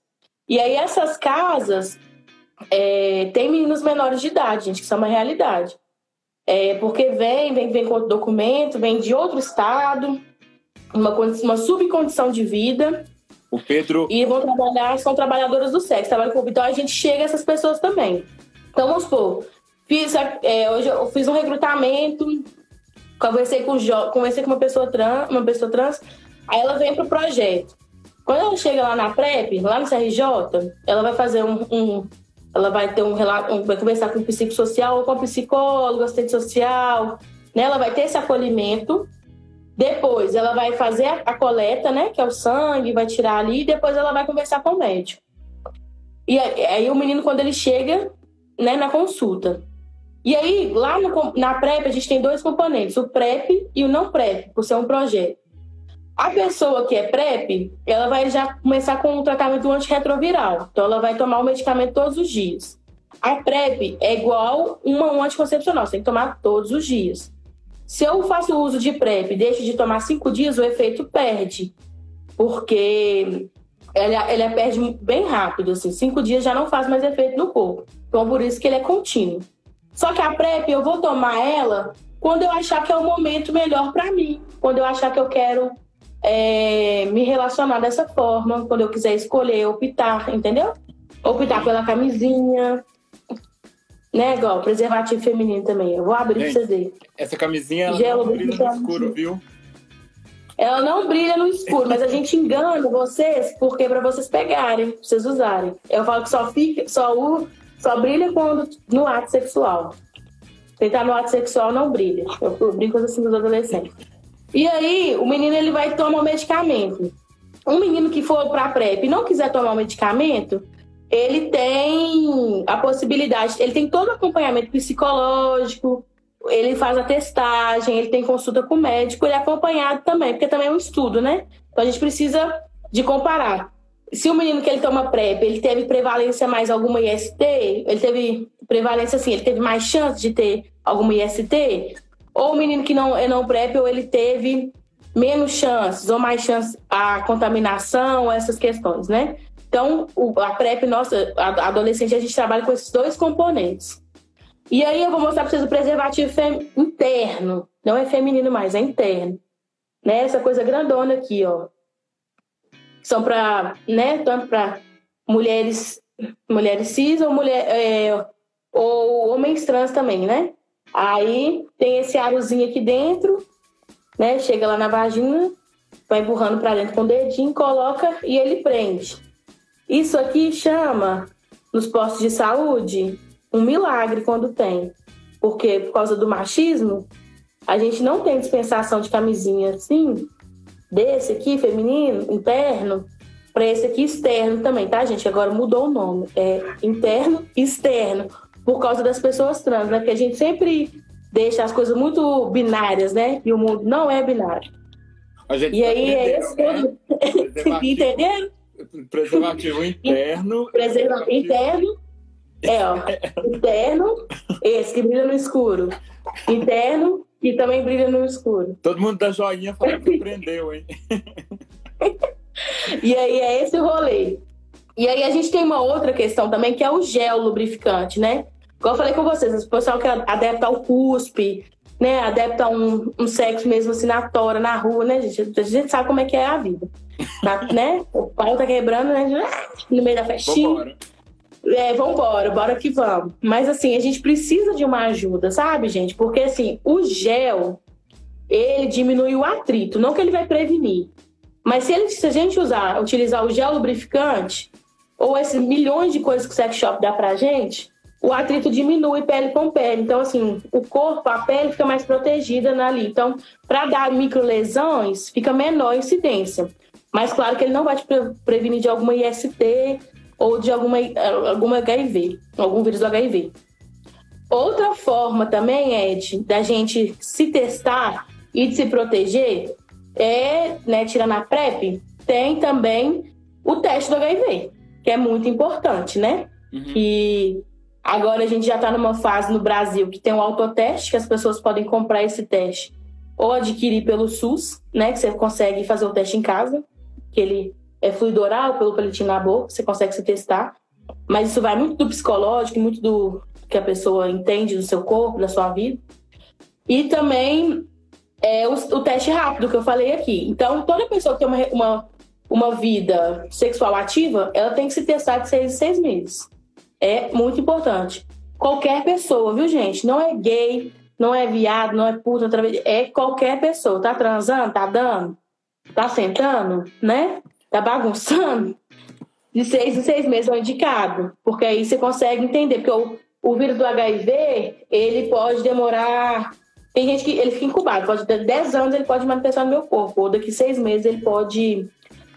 E aí essas casas, é, tem meninos menores de idade, gente, que são uma realidade. É, porque vem, vem, vem com outro documento, vem de outro estado, uma, uma subcondição de vida. O Pedro. E vão trabalhar, são trabalhadoras do sexo, trabalham com Então a gente chega a essas pessoas também. Então vamos supor, fiz, é, hoje eu fiz um recrutamento, conversei com, conversei com uma pessoa trans, uma pessoa trans, aí ela vem pro projeto. Quando ela chega lá na PrEP, lá no CRJ, ela vai fazer um, um ela vai ter um relato, vai conversar com o psicossocial ou com a psicóloga, assistente social, né? Ela vai ter esse acolhimento. Depois ela vai fazer a coleta, né? Que é o sangue, vai tirar ali, e depois ela vai conversar com o médico. E aí o menino, quando ele chega, né, na consulta. E aí, lá no, na PrEP, a gente tem dois componentes, o PrEP e o não PrEP, por ser um projeto. A pessoa que é PrEP, ela vai já começar com um tratamento antirretroviral. Então, ela vai tomar o medicamento todos os dias. A PrEP é igual uma, um anticoncepcional, você tem que tomar todos os dias. Se eu faço uso de PrEP e deixo de tomar cinco dias, o efeito perde. Porque ela, ela perde bem rápido, assim. Cinco dias já não faz mais efeito no corpo. Então, por isso que ele é contínuo. Só que a PrEP, eu vou tomar ela quando eu achar que é o momento melhor para mim. Quando eu achar que eu quero é, me relacionar dessa forma, quando eu quiser escolher, optar, entendeu? Optar pela camisinha, né? Igual preservativo feminino também. Eu vou abrir Gente, pra vocês verem. Essa camisinha ela Gelo tá no escuro, viu? Ela não brilha no escuro, mas a gente engana vocês porque para vocês pegarem, pra vocês usarem. Eu falo que só fica, só, só brilha quando no ato sexual. Quem tá no ato sexual não brilha. Eu brinco assim dos adolescentes. E aí, o menino ele vai tomar o medicamento. Um menino que for para PrEP e não quiser tomar o medicamento, ele tem a possibilidade, ele tem todo o acompanhamento psicológico, ele faz a testagem, ele tem consulta com o médico, ele é acompanhado também, porque também é um estudo, né? Então a gente precisa de comparar. Se o menino que ele toma PrEP, ele teve prevalência mais alguma IST, ele teve prevalência assim, ele teve mais chance de ter alguma IST, ou o menino que não é não PrEP, ou ele teve menos chances, ou mais chances a contaminação, essas questões, né? Então, a PrEP, nossa, a adolescente, a gente trabalha com esses dois componentes. E aí eu vou mostrar para vocês o preservativo interno. Não é feminino mais, é interno. Né? Essa coisa grandona aqui, ó. São para, né, tanto para mulheres, mulheres cis ou mulher é, ou homens trans também, né? Aí tem esse arozinho aqui dentro, né? Chega lá na vagina, vai empurrando para dentro com o dedinho, coloca e ele prende. Isso aqui chama, nos postos de saúde, um milagre quando tem. Porque por causa do machismo, a gente não tem dispensação de camisinha assim, desse aqui, feminino, interno, para esse aqui externo também, tá, gente? Agora mudou o nome. É interno e externo. Por causa das pessoas trans, né? Que a gente sempre deixa as coisas muito binárias, né? E o mundo não é binário. e aí é esse né? Entenderam? Preservativo interno. Preservativo interno. É, ó. Interno, esse que brilha no escuro. Interno e também brilha no escuro. Todo mundo da joinha falou que aprendeu, hein? e aí é esse o rolê. E aí a gente tem uma outra questão também, que é o gel lubrificante, né? Como eu falei com vocês, o pessoal que adepta ao cuspe, né? Adepta a um, um sexo mesmo assim na tora, na rua, né, gente? A gente sabe como é que é a vida. Tá, né? O pau tá quebrando, né? No meio da festinha. Vambora. É, vambora, bora que vamos. Mas assim, a gente precisa de uma ajuda, sabe, gente? Porque assim, o gel, ele diminui o atrito, não que ele vai prevenir. Mas se, ele, se a gente usar, utilizar o gel lubrificante, ou esses milhões de coisas que o sex shop dá pra gente, o atrito diminui pele com pele. Então, assim, o corpo, a pele fica mais protegida ali. Então, para dar micro lesões, fica menor a incidência. Mas claro que ele não vai te prevenir de alguma IST ou de alguma, alguma HIV, algum vírus do HIV. Outra forma também, Ed, da gente se testar e de se proteger é, né, tirando a PrEP, tem também o teste do HIV, que é muito importante, né? Uhum. E agora a gente já está numa fase no Brasil que tem um autoteste, que as pessoas podem comprar esse teste ou adquirir pelo SUS, né? Que você consegue fazer o teste em casa que ele é fluido oral, pelo palitinho na boca, você consegue se testar. Mas isso vai muito do psicológico, muito do que a pessoa entende do seu corpo, da sua vida. E também é o, o teste rápido que eu falei aqui. Então, toda pessoa que tem uma, uma, uma vida sexual ativa, ela tem que se testar de seis em seis meses. É muito importante. Qualquer pessoa, viu, gente? Não é gay, não é viado, não é puta, é qualquer pessoa. Tá transando, tá dando? Tá sentando, né? Tá bagunçando. De seis em seis meses é indicado, porque aí você consegue entender, porque o, o vírus do HIV, ele pode demorar. Tem gente que ele fica incubado, pode ter 10 anos ele pode manifestar no meu corpo, ou daqui seis meses ele pode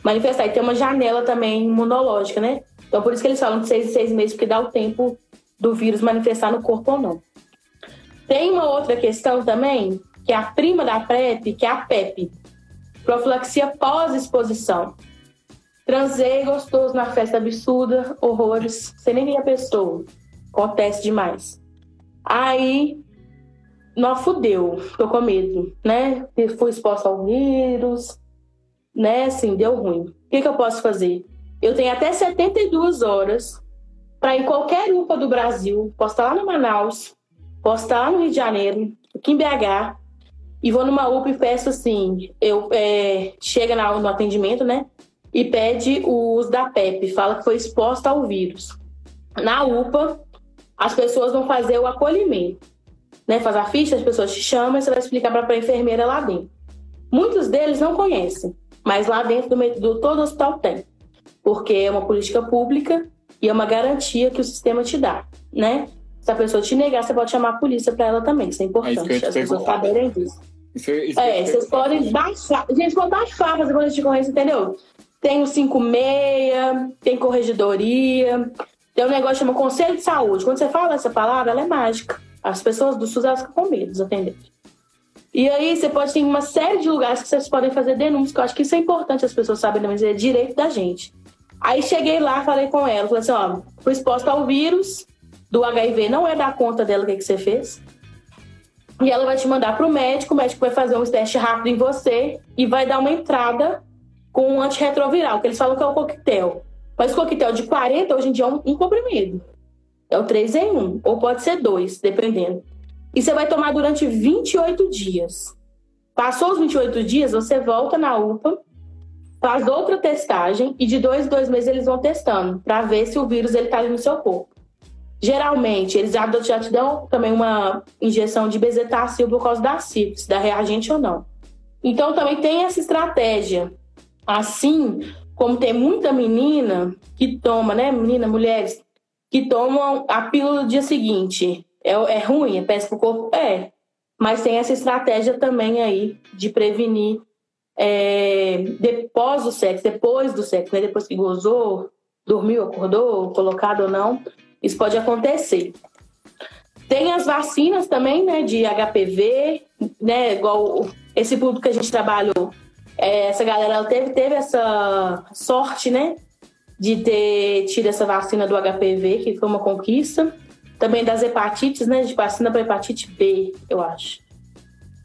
manifestar. E tem uma janela também imunológica, né? Então por isso que eles falam de seis em seis meses, porque dá o tempo do vírus manifestar no corpo ou não. Tem uma outra questão também, que é a prima da PrEP, que é a PEP, Profilaxia pós-exposição. Transei gostoso na festa absurda, horrores, sem nem a pessoa. Acontece demais. Aí, não fudeu, tô com medo, né? Fui exposta ao vírus, né? Assim, deu ruim. O que, que eu posso fazer? Eu tenho até 72 horas para em qualquer UPA do Brasil, posso estar lá no Manaus, posso estar lá no Rio de Janeiro, aqui em BH, e vou numa UPA e peço assim, eu é, chega na, no atendimento, né? E pede o uso da PEP, fala que foi exposta ao vírus. Na UPA, as pessoas vão fazer o acolhimento, né? Faz a ficha, as pessoas te chamam e você vai explicar para a enfermeira lá dentro. Muitos deles não conhecem, mas lá dentro do, do todo hospital tem, porque é uma política pública e é uma garantia que o sistema te dá, né? Se a pessoa te negar, você pode chamar a polícia para ela também, isso é importante, é isso as pessoas saberem disso. Isso, isso é, vocês podem baixar. Gente, pode baixar, fazer boletim de ocorrência, entendeu? Tem o 56, tem corregedoria, tem um negócio que chama Conselho de Saúde. Quando você fala essa palavra, ela é mágica. As pessoas do SUS elas ficam com medo, atender. E aí você pode ter uma série de lugares que vocês podem fazer denúncias, que eu acho que isso é importante as pessoas saberem, mas é direito da gente. Aí cheguei lá, falei com ela, falei assim, ó, fui exposta ao vírus do HIV, não é da conta dela o que, que você fez. E ela vai te mandar para o médico, o médico vai fazer um teste rápido em você e vai dar uma entrada com um antirretroviral, que eles falam que é o coquetel. Mas o coquetel de 40 hoje em dia é um, um comprimido. É o 3 em 1, ou pode ser dois, dependendo. E você vai tomar durante 28 dias. Passou os 28 dias, você volta na UPA, faz outra testagem e de dois em dois meses eles vão testando para ver se o vírus ele está no seu corpo. Geralmente, eles já te dão também uma injeção de bezetacil por causa da sífilis, da reagente ou não. Então, também tem essa estratégia. Assim como tem muita menina que toma, né, menina, mulheres, que tomam a pílula no dia seguinte. É, é ruim, é péssimo pro corpo? É. Mas tem essa estratégia também aí de prevenir é, depois do sexo, depois do sexo, né? Depois que gozou, dormiu, acordou, colocado ou não. Isso pode acontecer. Tem as vacinas também, né, de HPV, né, igual esse público que a gente trabalhou. É, essa galera teve, teve essa sorte, né, de ter tido essa vacina do HPV, que foi uma conquista. Também das hepatites, né, de vacina para hepatite B, eu acho.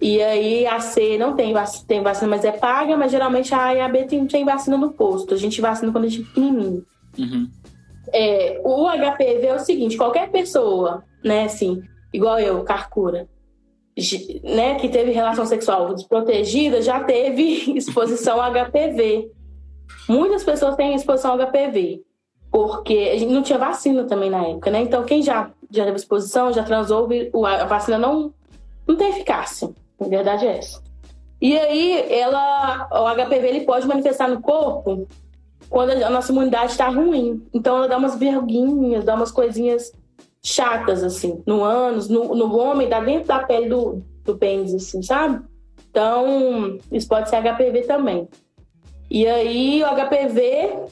E aí a C não tem, tem vacina, mas é paga, mas geralmente a A e a B tem, tem vacina no posto. A gente vacina quando a gente é pequenininho. Uhum. É, o HPV é o seguinte: qualquer pessoa, né, assim, igual eu, Carcura, né, que teve relação sexual desprotegida, já teve exposição a HPV. Muitas pessoas têm exposição a HPV, porque a gente não tinha vacina também na época, né? Então, quem já, já teve exposição, já transou, a vacina não, não tem eficácia. A verdade é essa. E aí, ela, o HPV ele pode manifestar no corpo quando a nossa imunidade está ruim. Então ela dá umas verguinhas, dá umas coisinhas chatas, assim, no ânus, no, no homem, dá dentro da pele do, do pênis, assim, sabe? Então, isso pode ser HPV também. E aí, o HPV,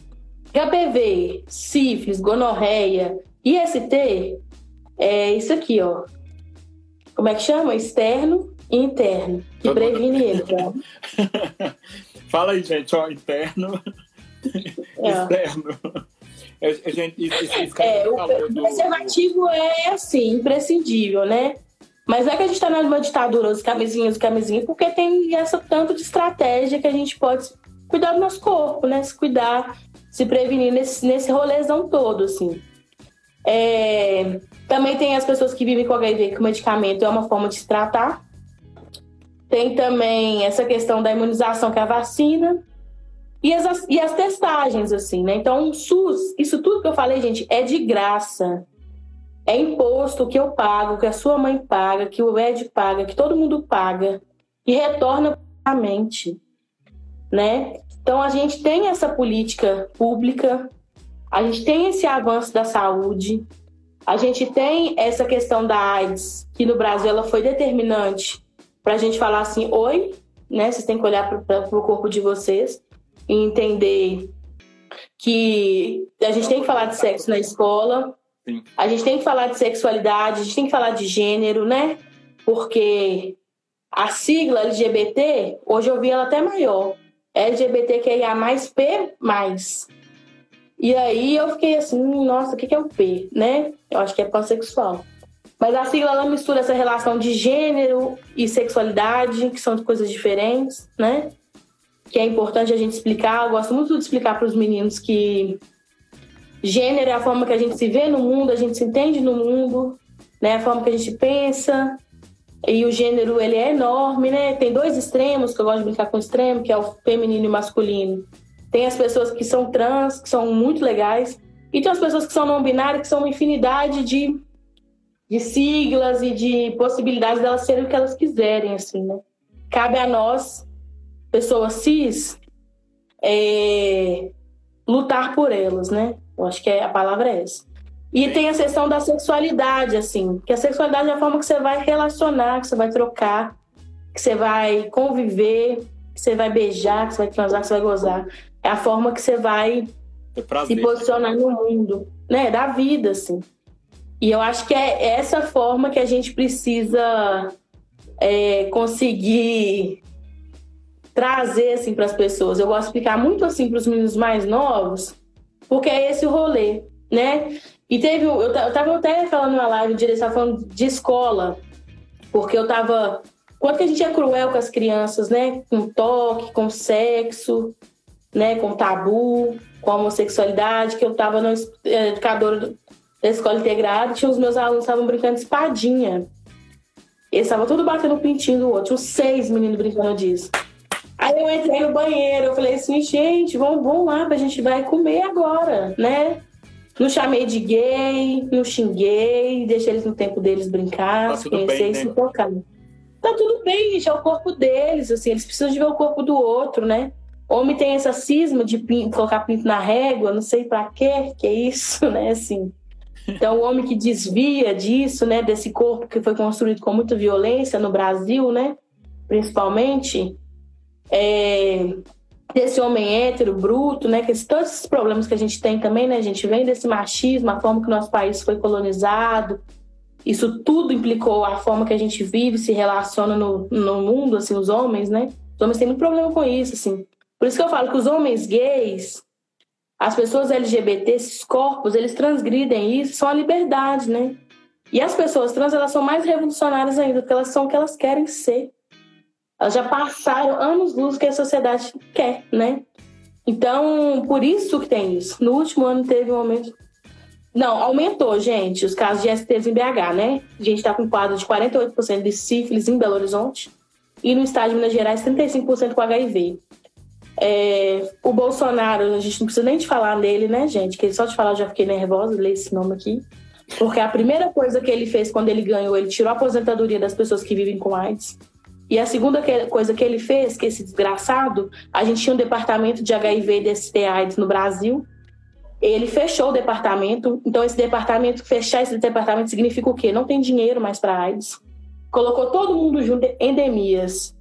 HPV, sífilis, gonorreia, IST, é isso aqui, ó. Como é que chama? Externo e interno. Que Todo previne mundo... ele, tá? Fala aí, gente, ó, interno é. externo. É, gente, isso, isso é, o preservativo do... é assim, imprescindível, né? Mas é que a gente está numa ditadura os camisinhas, os camisinhas, porque tem essa tanto de estratégia que a gente pode cuidar do nosso corpo, né? Se cuidar, se prevenir nesse, nesse rolezão todo, assim. É, também tem as pessoas que vivem com HIV, que o medicamento é uma forma de se tratar. Tem também essa questão da imunização, que é a vacina. E as, e as testagens, assim, né? Então, o SUS, isso tudo que eu falei, gente, é de graça. É imposto que eu pago, que a sua mãe paga, que o Ed paga, que todo mundo paga. E retorna para a mente, né? Então, a gente tem essa política pública, a gente tem esse avanço da saúde, a gente tem essa questão da AIDS, que no Brasil ela foi determinante para a gente falar assim, oi, né? Vocês têm que olhar para o corpo de vocês e entender que a gente tem que falar de sexo na escola, Sim. a gente tem que falar de sexualidade, a gente tem que falar de gênero, né? Porque a sigla LGBT, hoje eu vi ela até maior, LGBTQIA+, P+. E aí eu fiquei assim, nossa, o que é o P, né? Eu acho que é pansexual. Mas a sigla ela mistura essa relação de gênero e sexualidade, que são coisas diferentes, né? Que é importante a gente explicar. Eu gosto muito de explicar para os meninos que gênero é a forma que a gente se vê no mundo, a gente se entende no mundo, né? A forma que a gente pensa. E o gênero, ele é enorme, né? Tem dois extremos, que eu gosto de brincar com o extremo, que é o feminino e o masculino. Tem as pessoas que são trans, que são muito legais. E tem as pessoas que são não binárias, que são uma infinidade de, de siglas e de possibilidades delas serem o que elas quiserem, assim, né? Cabe a nós pessoas cis, é, lutar por elas, né? Eu acho que é, a palavra é essa. E tem a questão da sexualidade, assim, que a sexualidade é a forma que você vai relacionar, que você vai trocar, que você vai conviver, que você vai beijar, que você vai transar, que você vai gozar. É a forma que você vai se posicionar no mundo, né? Da vida, assim. E eu acho que é essa forma que a gente precisa é, conseguir trazer assim para as pessoas. Eu gosto de explicar muito assim para os meninos mais novos, porque é esse o rolê, né? E teve, eu, eu tava até falando na live, estava falando de escola, porque eu tava quanto que a gente é cruel com as crianças, né? Com toque, com sexo, né? Com tabu, com homossexualidade, que eu tava no é, educadora da escola integrada, tinha os meus alunos estavam brincando de espadinha. Eles estavam tudo batendo o pintinho do outro. Tinha seis meninos brincando disso. Aí eu entrei no banheiro, eu falei assim, gente, vamos, vamos lá, a gente vai comer agora, né? Não chamei de gay, não xinguei, deixei eles no tempo deles brincar, tá conhecer e se tocar. Tá tudo bem, gente, é o corpo deles, assim, eles precisam de ver o corpo do outro, né? Homem tem essa cisma de pinto, colocar pinto na régua, não sei para quê, que é isso, né, assim. Então, o homem que desvia disso, né, desse corpo que foi construído com muita violência no Brasil, né, principalmente, é, desse homem hétero, bruto, né, que todos esses problemas que a gente tem também, né, a gente vem desse machismo, a forma que o nosso país foi colonizado, isso tudo implicou a forma que a gente vive, se relaciona no, no mundo, assim, os homens, né, os homens têm muito problema com isso, assim. Por isso que eu falo que os homens gays, as pessoas LGBT, esses corpos, eles transgridem isso, são a liberdade, né? E as pessoas trans, elas são mais revolucionárias ainda, porque elas são o que elas querem ser. Elas já passaram anos luz que a sociedade quer, né? Então, por isso que tem isso. No último ano teve um aumento. Não, aumentou, gente, os casos de STs em BH, né? A gente está com um quadro de 48% de sífilis em Belo Horizonte e no estado de Minas Gerais 35% com HIV. É, o Bolsonaro, a gente não precisa nem de falar nele, né, gente? Que só de falar eu já fiquei nervosa ler esse nome aqui. Porque a primeira coisa que ele fez quando ele ganhou, ele tirou a aposentadoria das pessoas que vivem com AIDS. E a segunda coisa que ele fez, que esse desgraçado, a gente tinha um departamento de HIV e DST AIDS no Brasil. Ele fechou o departamento. Então, esse departamento, fechar esse departamento significa o quê? Não tem dinheiro mais para AIDS. Colocou todo mundo junto, endemias.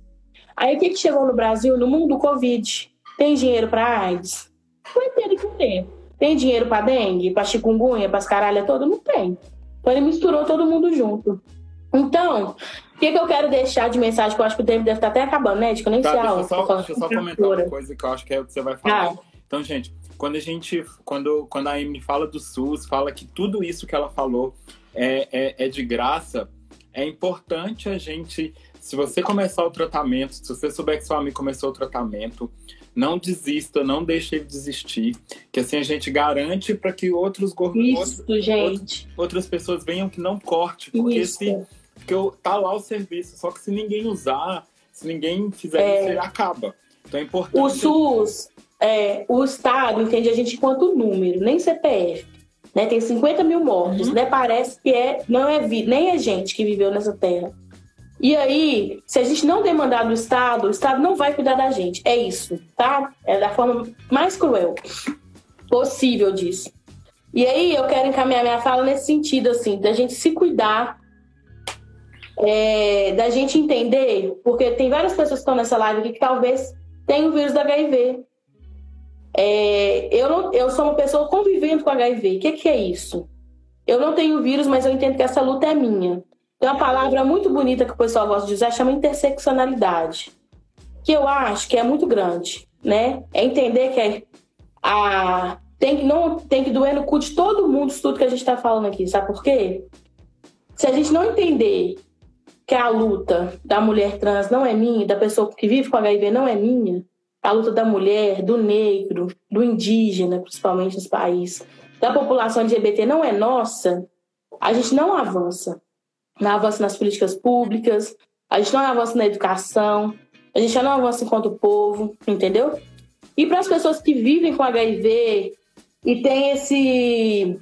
Aí o que, que chegou no Brasil? No mundo do Covid. Tem dinheiro para AIDS? Não tem que ter. Tem dinheiro para dengue, para chikungunya, para as caralhas todas? Não tem. Então ele misturou todo mundo junto. Então, o que, que eu quero deixar de mensagem, que eu acho que o tempo deve estar até acabando, né? De que eu nem tá, sei deixa, só, deixa eu só comentar uma coisa que eu acho que é o que você vai falar. Ah. Então, gente, quando a gente, quando, quando a Amy fala do SUS, fala que tudo isso que ela falou é, é, é de graça, é importante a gente se você começar o tratamento, se você souber que seu amigo começou o tratamento, não desista, não deixe ele desistir, que assim a gente garante para que outros Isso, outros, gente. outras pessoas venham que não corte, porque Isso. se porque tá lá o serviço, só que se ninguém usar, se ninguém fizer é... isso, ele acaba. Então é importante. O SUS, é, o Estado entende a gente quanto número, nem CPF. Né? Tem 50 mil mortos, uhum. né? Parece que é, não é nem é gente que viveu nessa terra. E aí, se a gente não demandar do Estado, o Estado não vai cuidar da gente. É isso, tá? É da forma mais cruel possível disso. E aí, eu quero encaminhar minha fala nesse sentido, assim, da gente se cuidar, é, da gente entender, porque tem várias pessoas que estão nessa live aqui que talvez tenham o vírus do HIV. É, eu, não, eu sou uma pessoa convivendo com HIV. O que, que é isso? Eu não tenho vírus, mas eu entendo que essa luta é minha. Tem uma palavra muito bonita que o pessoal gosta de usar, chama interseccionalidade, que eu acho que é muito grande, né? É entender que é a tem que não tem que doer no cu de todo mundo isso tudo que a gente está falando aqui, sabe por quê? Se a gente não entender que a luta da mulher trans não é minha, da pessoa que vive com HIV não é minha, a luta da mulher, do negro, do indígena, principalmente nos países, da população LGBT não é nossa, a gente não avança não avança nas políticas públicas, a gente não avança na educação, a gente já não avança enquanto povo, entendeu? E para as pessoas que vivem com HIV e tem esse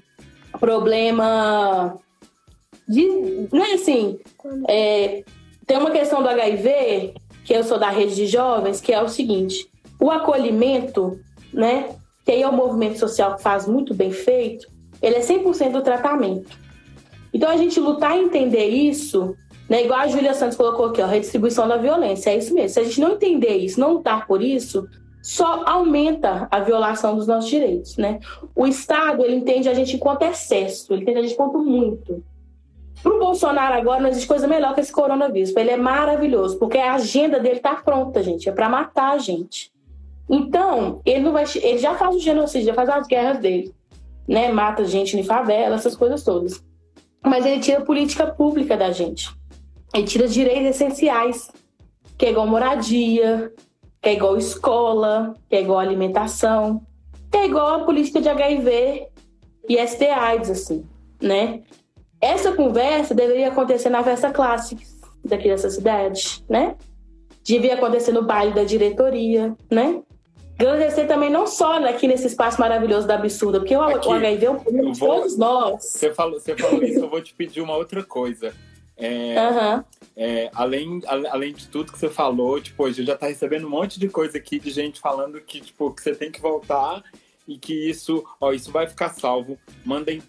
problema de, né, assim, é, tem uma questão do HIV que eu sou da rede de jovens, que é o seguinte: o acolhimento, né? Que aí é um movimento social que faz muito bem feito, ele é 100% do tratamento. Então a gente lutar e entender isso, né? Igual a Júlia Santos colocou aqui, ó, redistribuição da violência, é isso mesmo. Se a gente não entender isso, não lutar por isso, só aumenta a violação dos nossos direitos, né? O Estado, ele entende a gente enquanto excesso, ele entende a gente enquanto muito. Para o Bolsonaro agora não existe coisa melhor que esse coronavírus. Ele é maravilhoso, porque a agenda dele está pronta, gente. É para matar a gente. Então, ele não vai. Ele já faz o genocídio, já faz as guerras dele. Né? Mata gente em favela, essas coisas todas. Mas ele tira política pública da gente. Ele tira direitos essenciais, que é igual moradia, que é igual escola, que é igual alimentação, que é igual a política de HIV e STIs, assim, né? Essa conversa deveria acontecer na festa clássica daqui dessa cidade, né? Devia acontecer no baile da diretoria, né? Agradecer também não só aqui nesse espaço maravilhoso da Absurda, porque o, aqui, o HIV é um problema de todos nós. Você falou, você falou isso, eu vou te pedir uma outra coisa. É, uhum. é, além, além de tudo que você falou, tipo, hoje já tá recebendo um monte de coisa aqui de gente falando que, tipo, que você tem que voltar e que isso, ó, isso vai ficar salvo. Mandem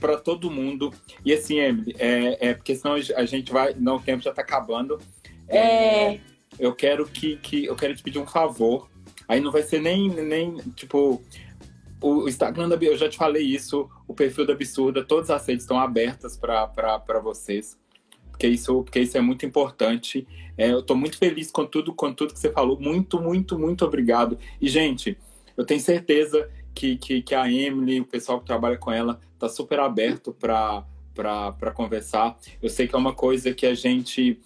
para todo mundo. E assim, Emily, é, é, porque senão a gente vai. Não, o tempo já tá acabando. É. é. Eu quero que, que eu quero te pedir um favor. Aí não vai ser nem, nem tipo. O Instagram da eu já te falei isso, o perfil da Absurda, todas as redes estão abertas para vocês porque isso, porque isso é muito importante. É, eu estou muito feliz com tudo, com tudo que você falou. Muito, muito, muito obrigado. E, gente, eu tenho certeza que, que, que a Emily, o pessoal que trabalha com ela, está super aberto para conversar. Eu sei que é uma coisa que a gente.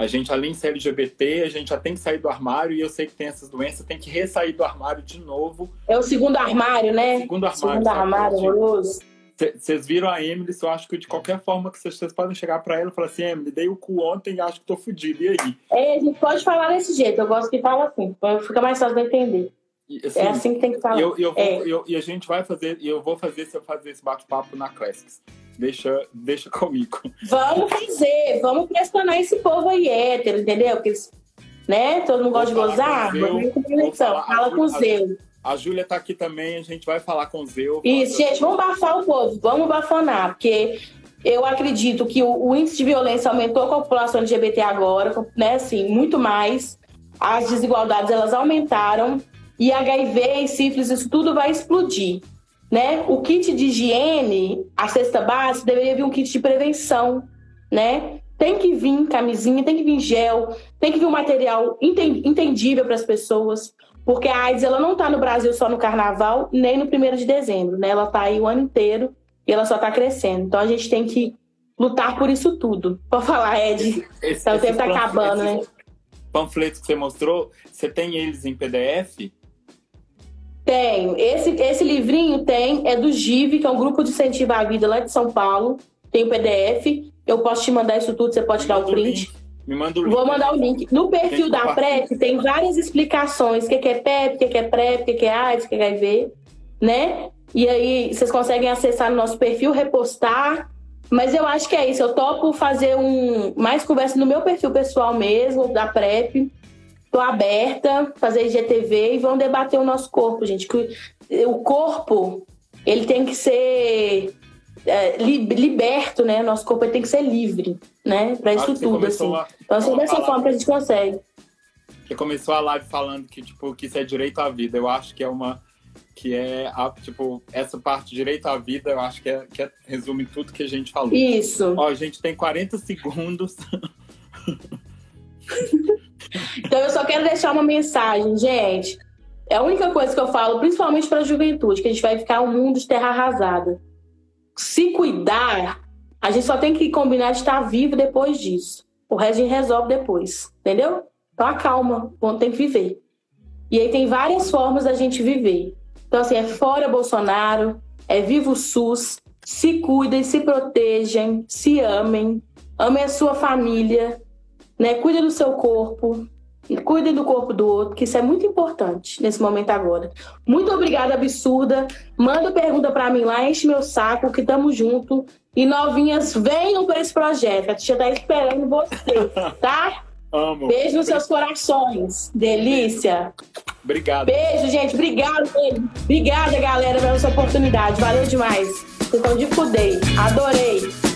A gente, além de ser LGBT, a gente já tem que sair do armário e eu sei que tem essas doenças, tem que ressair do armário de novo. É o segundo armário, né? segundo armário. Segundo armário, horroroso. Vocês viram a Emily, eu acho que de qualquer forma que vocês podem chegar para ela e falar assim, Emily, dei o cu ontem e acho que tô fudido, e aí? É, a gente pode falar desse jeito, eu gosto que fala assim, fica mais fácil de entender. E, assim, é assim que tem que falar. Eu, eu vou, é. eu, e a gente vai fazer, e eu vou fazer se eu fazer esse bate-papo na Classics. Deixa, deixa comigo. Vamos fazer, vamos pressionar esse povo aí hétero, entendeu? Que né? Todo mundo gosta de gozar, vamos fala com o Zeu. A Júlia tá aqui também, a gente vai falar com o Zeu. Isso, gente, vamos bafar o povo, vamos bafonar, porque eu acredito que o, o, índice de violência aumentou com a população LGBT agora, né, assim, muito mais. As desigualdades, elas aumentaram. E HIV e sífilis, isso tudo vai explodir, né? O kit de higiene, a cesta básica, deveria vir um kit de prevenção, né? Tem que vir camisinha, tem que vir gel, tem que vir um material entendível para as pessoas. Porque a AIDS ela não está no Brasil só no carnaval, nem no primeiro de dezembro, né? Ela está aí o ano inteiro e ela só está crescendo. Então a gente tem que lutar por isso tudo. Pode falar, Ed. Esse, então, o tempo está acabando, né? Panfletos que você mostrou, você tem eles em PDF? Tenho. Esse, esse livrinho tem, é do GIV, que é um grupo de incentivo à vida lá de São Paulo. Tem o PDF. Eu posso te mandar isso tudo, você pode tirar o print. Me manda o link. Vou mandar o link. No perfil da PrEP tem várias explicações. O que é PEP, o que é PrEP, o que é AIDS, o que é HIV, né? E aí vocês conseguem acessar no nosso perfil, repostar. Mas eu acho que é isso. Eu topo fazer um mais conversa no meu perfil pessoal mesmo, da PrEP. Tô aberta, fazer IGTV e vão debater o nosso corpo, gente. Que o corpo, ele tem que ser é, liberto, né? Nosso corpo tem que ser livre, né? Para isso tudo, assim. A, então, assim, dessa forma que a gente consegue. Você começou a live falando que, tipo, que isso é direito à vida. Eu acho que é uma... Que é, a, tipo, essa parte direito à vida, eu acho que, é, que é, resume tudo que a gente falou. Isso. Ó, a gente tem 40 segundos. então, eu só quero deixar uma mensagem, gente. É a única coisa que eu falo, principalmente para a juventude, que a gente vai ficar um mundo de terra arrasada se cuidar, a gente só tem que combinar de estar vivo depois disso. O resto a gente resolve depois, entendeu? Então acalma, quando tem que viver. E aí tem várias formas da gente viver. Então, assim, é fora Bolsonaro, é viva o SUS, se cuidem, se protejam, se amem, amem a sua família, né? Cuide do seu corpo, cuidem do corpo do outro, que isso é muito importante nesse momento agora. Muito obrigada, absurda. Manda pergunta para mim lá, enche meu saco, que tamo junto. E novinhas, venham para esse projeto. A tia tá esperando vocês, tá? Amo. Beijo nos seus corações. Delícia. Obrigado. Beijo, gente. Obrigado. Obrigada, galera, pela sua oportunidade. Valeu demais. Ficou de fudei. Adorei.